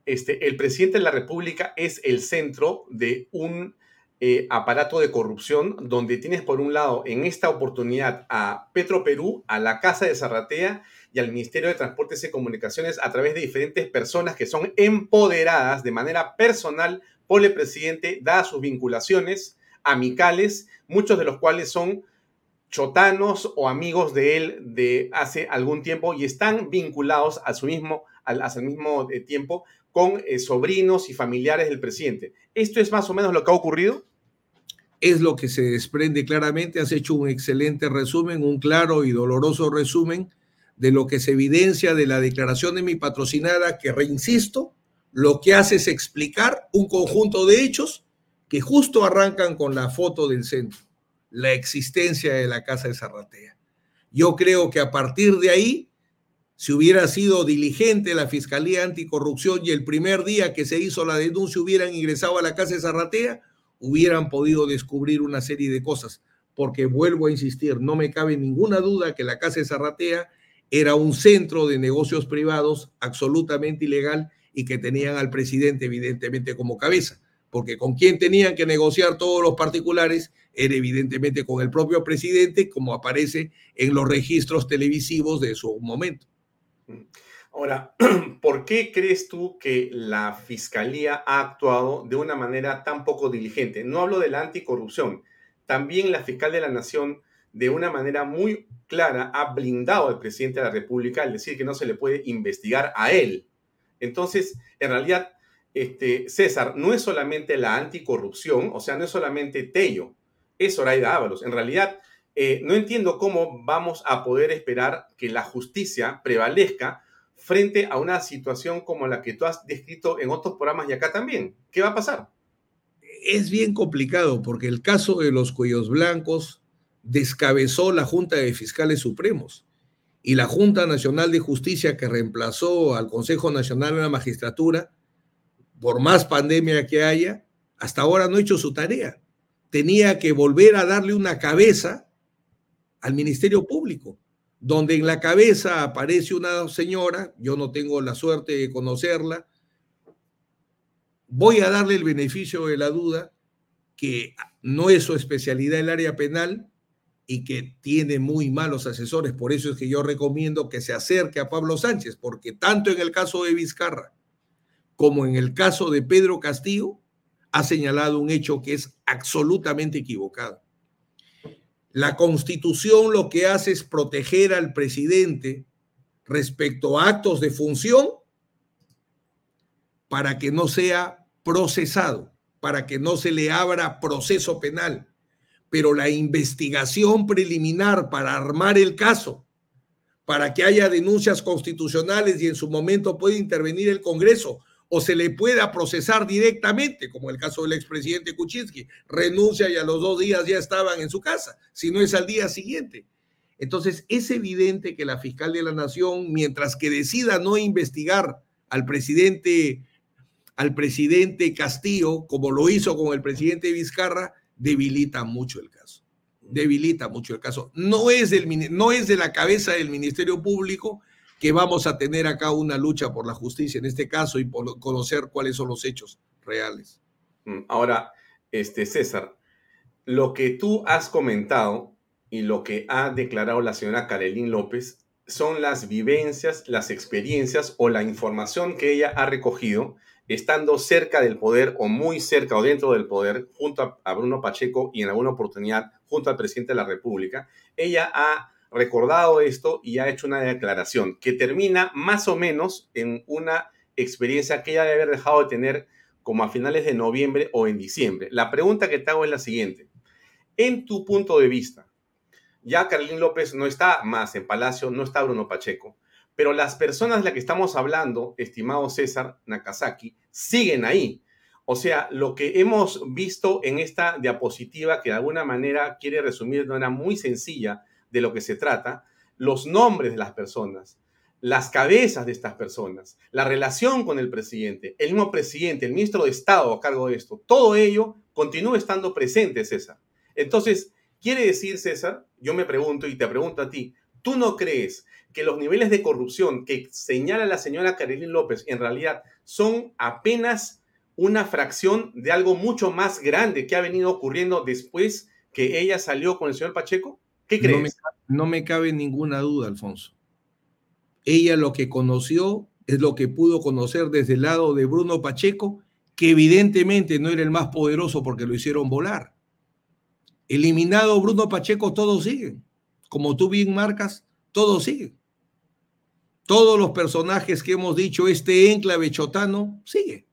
Este, el presidente de la República es el centro de un eh, aparato de corrupción donde tienes por un lado en esta oportunidad a Petro Perú, a la Casa de Zarratea y al Ministerio de Transportes y Comunicaciones a través de diferentes personas que son empoderadas de manera personal por el presidente, dadas sus vinculaciones amicales, muchos de los cuales son chotanos o amigos de él de hace algún tiempo y están vinculados a su mismo, al, mismo eh, tiempo con eh, sobrinos y familiares del presidente. ¿Esto es más o menos lo que ha ocurrido? Es lo que se desprende claramente. Has hecho un excelente resumen, un claro y doloroso resumen de lo que se evidencia de la declaración de mi patrocinada, que reinsisto, lo que hace es explicar un conjunto de hechos que justo arrancan con la foto del centro, la existencia de la Casa de Zarratea. Yo creo que a partir de ahí, si hubiera sido diligente la Fiscalía Anticorrupción y el primer día que se hizo la denuncia hubieran ingresado a la Casa de Zarratea, hubieran podido descubrir una serie de cosas, porque vuelvo a insistir, no me cabe ninguna duda que la Casa de Zarratea era un centro de negocios privados absolutamente ilegal y que tenían al presidente evidentemente como cabeza, porque con quien tenían que negociar todos los particulares era evidentemente con el propio presidente, como aparece en los registros televisivos de su momento. Ahora, ¿por qué crees tú que la fiscalía ha actuado de una manera tan poco diligente? No hablo de la anticorrupción. También la fiscal de la Nación, de una manera muy clara, ha blindado al presidente de la República al decir que no se le puede investigar a él. Entonces, en realidad, este, César, no es solamente la anticorrupción, o sea, no es solamente Tello, es Zoraida Ábalos. En realidad, eh, no entiendo cómo vamos a poder esperar que la justicia prevalezca frente a una situación como la que tú has descrito en otros programas y acá también. ¿Qué va a pasar? Es bien complicado porque el caso de los cuellos blancos descabezó la Junta de Fiscales Supremos y la Junta Nacional de Justicia que reemplazó al Consejo Nacional de la Magistratura, por más pandemia que haya, hasta ahora no ha hecho su tarea. Tenía que volver a darle una cabeza al Ministerio Público, donde en la cabeza aparece una señora, yo no tengo la suerte de conocerla, voy a darle el beneficio de la duda que no es su especialidad el área penal y que tiene muy malos asesores. Por eso es que yo recomiendo que se acerque a Pablo Sánchez, porque tanto en el caso de Vizcarra como en el caso de Pedro Castillo, ha señalado un hecho que es absolutamente equivocado. La constitución lo que hace es proteger al presidente respecto a actos de función para que no sea procesado, para que no se le abra proceso penal. Pero la investigación preliminar para armar el caso, para que haya denuncias constitucionales y en su momento puede intervenir el Congreso, o se le pueda procesar directamente, como el caso del expresidente Kuczynski, renuncia y a los dos días ya estaban en su casa, si no es al día siguiente. Entonces, es evidente que la fiscal de la Nación, mientras que decida no investigar al presidente, al presidente Castillo, como lo hizo con el presidente Vizcarra, debilita mucho el caso. Debilita mucho el caso. No es, del, no es de la cabeza del Ministerio Público, que vamos a tener acá una lucha por la justicia en este caso y por conocer cuáles son los hechos reales. Mm, ahora, este César, lo que tú has comentado y lo que ha declarado la señora Karelín López son las vivencias, las experiencias o la información que ella ha recogido estando cerca del poder o muy cerca o dentro del poder junto a Bruno Pacheco y en alguna oportunidad junto al presidente de la República. Ella ha recordado esto y ha hecho una declaración que termina más o menos en una experiencia que ella debe haber dejado de tener como a finales de noviembre o en diciembre. La pregunta que te hago es la siguiente. En tu punto de vista, ya Carlín López no está más en Palacio, no está Bruno Pacheco, pero las personas de las que estamos hablando, estimado César Nakazaki, siguen ahí. O sea, lo que hemos visto en esta diapositiva, que de alguna manera quiere resumir de manera muy sencilla de lo que se trata, los nombres de las personas, las cabezas de estas personas, la relación con el presidente, el mismo presidente, el ministro de Estado a cargo de esto, todo ello continúa estando presente, César. Entonces, quiere decir, César, yo me pregunto y te pregunto a ti, ¿tú no crees que los niveles de corrupción que señala la señora Carolina López en realidad son apenas una fracción de algo mucho más grande que ha venido ocurriendo después que ella salió con el señor Pacheco? ¿Qué crees? No me, cabe ninguna duda, Alfonso. Ella lo que conoció es lo que pudo conocer desde el lado de Bruno Pacheco, que evidentemente no era el más poderoso porque lo hicieron volar. Eliminado Bruno Pacheco, todos siguen. Como tú bien marcas, todos siguen. Todos los personajes que hemos dicho, este enclave chotano, sigue.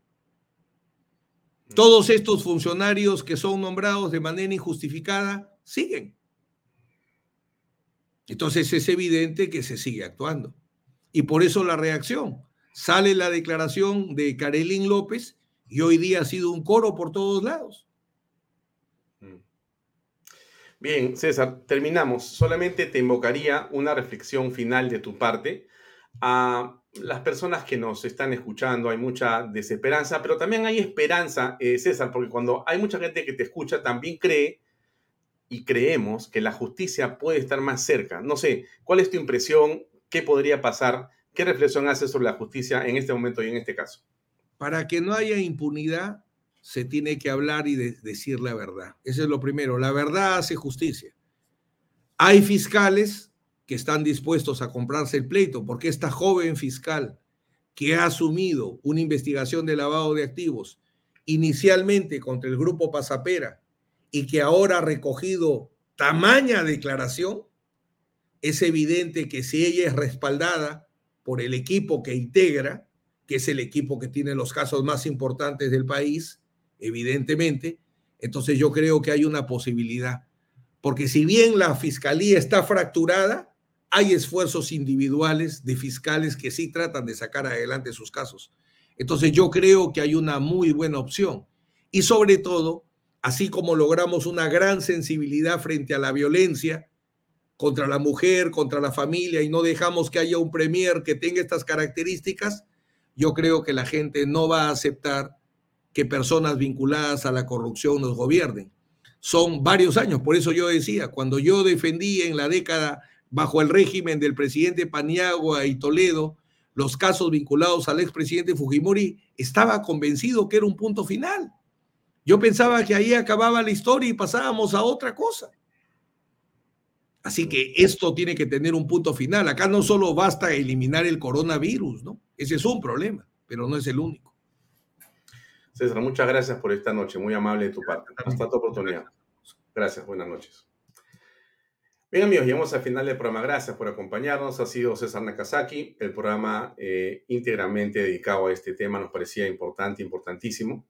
Todos estos funcionarios que son nombrados de manera injustificada, siguen. Entonces es evidente que se sigue actuando. Y por eso la reacción. Sale la declaración de Karelín López y hoy día ha sido un coro por todos lados. Mm. Bien, César, terminamos. Solamente te invocaría una reflexión final de tu parte a las personas que nos están escuchando. Hay mucha desesperanza, pero también hay esperanza, eh, César, porque cuando hay mucha gente que te escucha, también cree y creemos que la justicia puede estar más cerca. No sé, ¿cuál es tu impresión? ¿Qué podría pasar? ¿Qué reflexión haces sobre la justicia en este momento y en este caso? Para que no haya impunidad, se tiene que hablar y decir la verdad. Eso es lo primero. La verdad hace justicia. Hay fiscales que están dispuestos a comprarse el pleito porque esta joven fiscal que ha asumido una investigación de lavado de activos inicialmente contra el grupo Pasapera y que ahora ha recogido tamaña declaración, es evidente que si ella es respaldada por el equipo que integra, que es el equipo que tiene los casos más importantes del país, evidentemente. Entonces yo creo que hay una posibilidad, porque si bien la fiscalía está fracturada, hay esfuerzos individuales de fiscales que sí tratan de sacar adelante sus casos. Entonces yo creo que hay una muy buena opción. Y sobre todo, así como logramos una gran sensibilidad frente a la violencia contra la mujer, contra la familia, y no dejamos que haya un premier que tenga estas características, yo creo que la gente no va a aceptar que personas vinculadas a la corrupción nos gobiernen. Son varios años, por eso yo decía, cuando yo defendí en la década bajo el régimen del presidente Paniagua y Toledo los casos vinculados al expresidente Fujimori, estaba convencido que era un punto final. Yo pensaba que ahí acababa la historia y pasábamos a otra cosa. Así que esto tiene que tener un punto final. Acá no solo basta eliminar el coronavirus, ¿no? Ese es un problema, pero no es el único. César, muchas gracias por esta noche, muy amable de tu parte. Hasta otra oportunidad. Gracias, buenas noches. Bien amigos, llegamos al final del programa. Gracias por acompañarnos. Ha sido César Nakazaki, el programa eh, íntegramente dedicado a este tema. Nos parecía importante, importantísimo.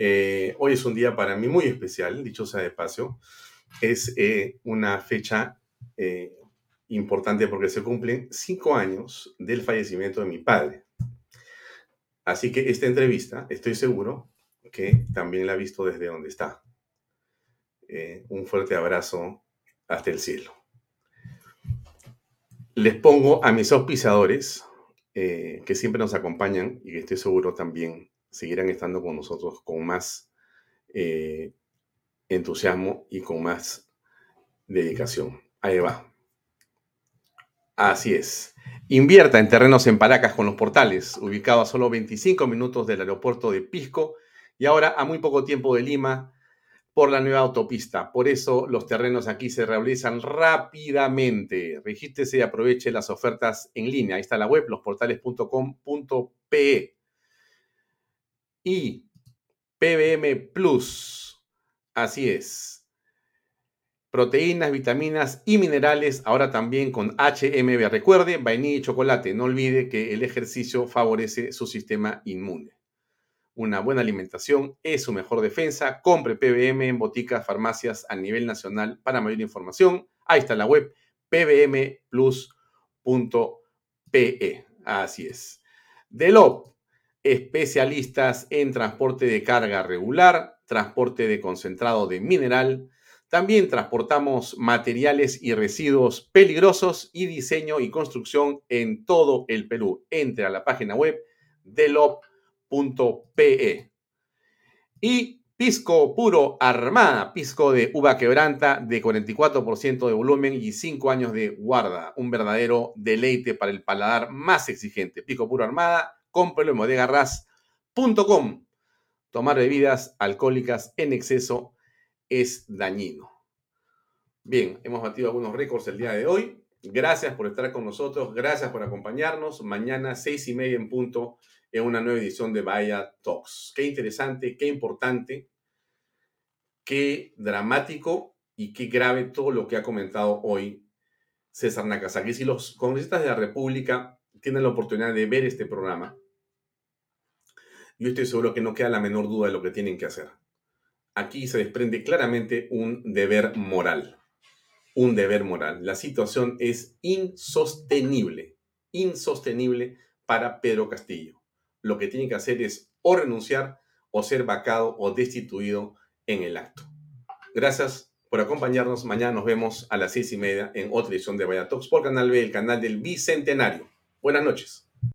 Eh, hoy es un día para mí muy especial, dicho sea de paso. Es eh, una fecha importante porque se cumplen cinco años del fallecimiento de mi padre. Así que esta entrevista, estoy seguro que también la ha visto desde donde está. un fuerte abrazo hasta el cielo. Les pongo a mis auspiciadores eh, que siempre nos acompañan y que estoy seguro también seguirán estando con nosotros con más eh, entusiasmo y con más dedicación. Ahí va. Así es. Invierta en terrenos en Paracas con los portales, ubicado a solo 25 minutos del aeropuerto de Pisco y ahora a muy poco tiempo de Lima por la nueva autopista. Por eso los terrenos aquí se realizan rápidamente. Regístrese y aproveche las ofertas en línea. Ahí está la web, losportales.com.pe. Y PBM Plus. Así es. Proteínas, vitaminas y minerales, ahora también con HMB. Recuerde, vainilla y chocolate. No olvide que el ejercicio favorece su sistema inmune. Una buena alimentación es su mejor defensa. Compre PBM en boticas, farmacias a nivel nacional. Para mayor información, ahí está la web pbmplus.pe. Así es. Delop, especialistas en transporte de carga regular, transporte de concentrado de mineral. También transportamos materiales y residuos peligrosos y diseño y construcción en todo el Perú. Entre a la página web delop.pe .pe. Y pisco puro armada, pisco de uva quebranta de 44% de volumen y 5 años de guarda. Un verdadero deleite para el paladar más exigente. Pisco puro armada, cómprelo en bodegarras.com. Tomar bebidas alcohólicas en exceso es dañino. Bien, hemos batido algunos récords el día de hoy. Gracias por estar con nosotros, gracias por acompañarnos. Mañana, seis y media en punto, en una nueva edición de Vaya Talks. Qué interesante, qué importante, qué dramático y qué grave todo lo que ha comentado hoy César Nakazaki. Si los congresistas de la República tienen la oportunidad de ver este programa, yo estoy seguro que no queda la menor duda de lo que tienen que hacer. Aquí se desprende claramente un deber moral. Un deber moral. La situación es insostenible, insostenible para Pedro Castillo lo que tiene que hacer es o renunciar o ser vacado o destituido en el acto. Gracias por acompañarnos. Mañana nos vemos a las seis y media en otra edición de Vaya Talks por Canal B, el canal del Bicentenario. Buenas noches.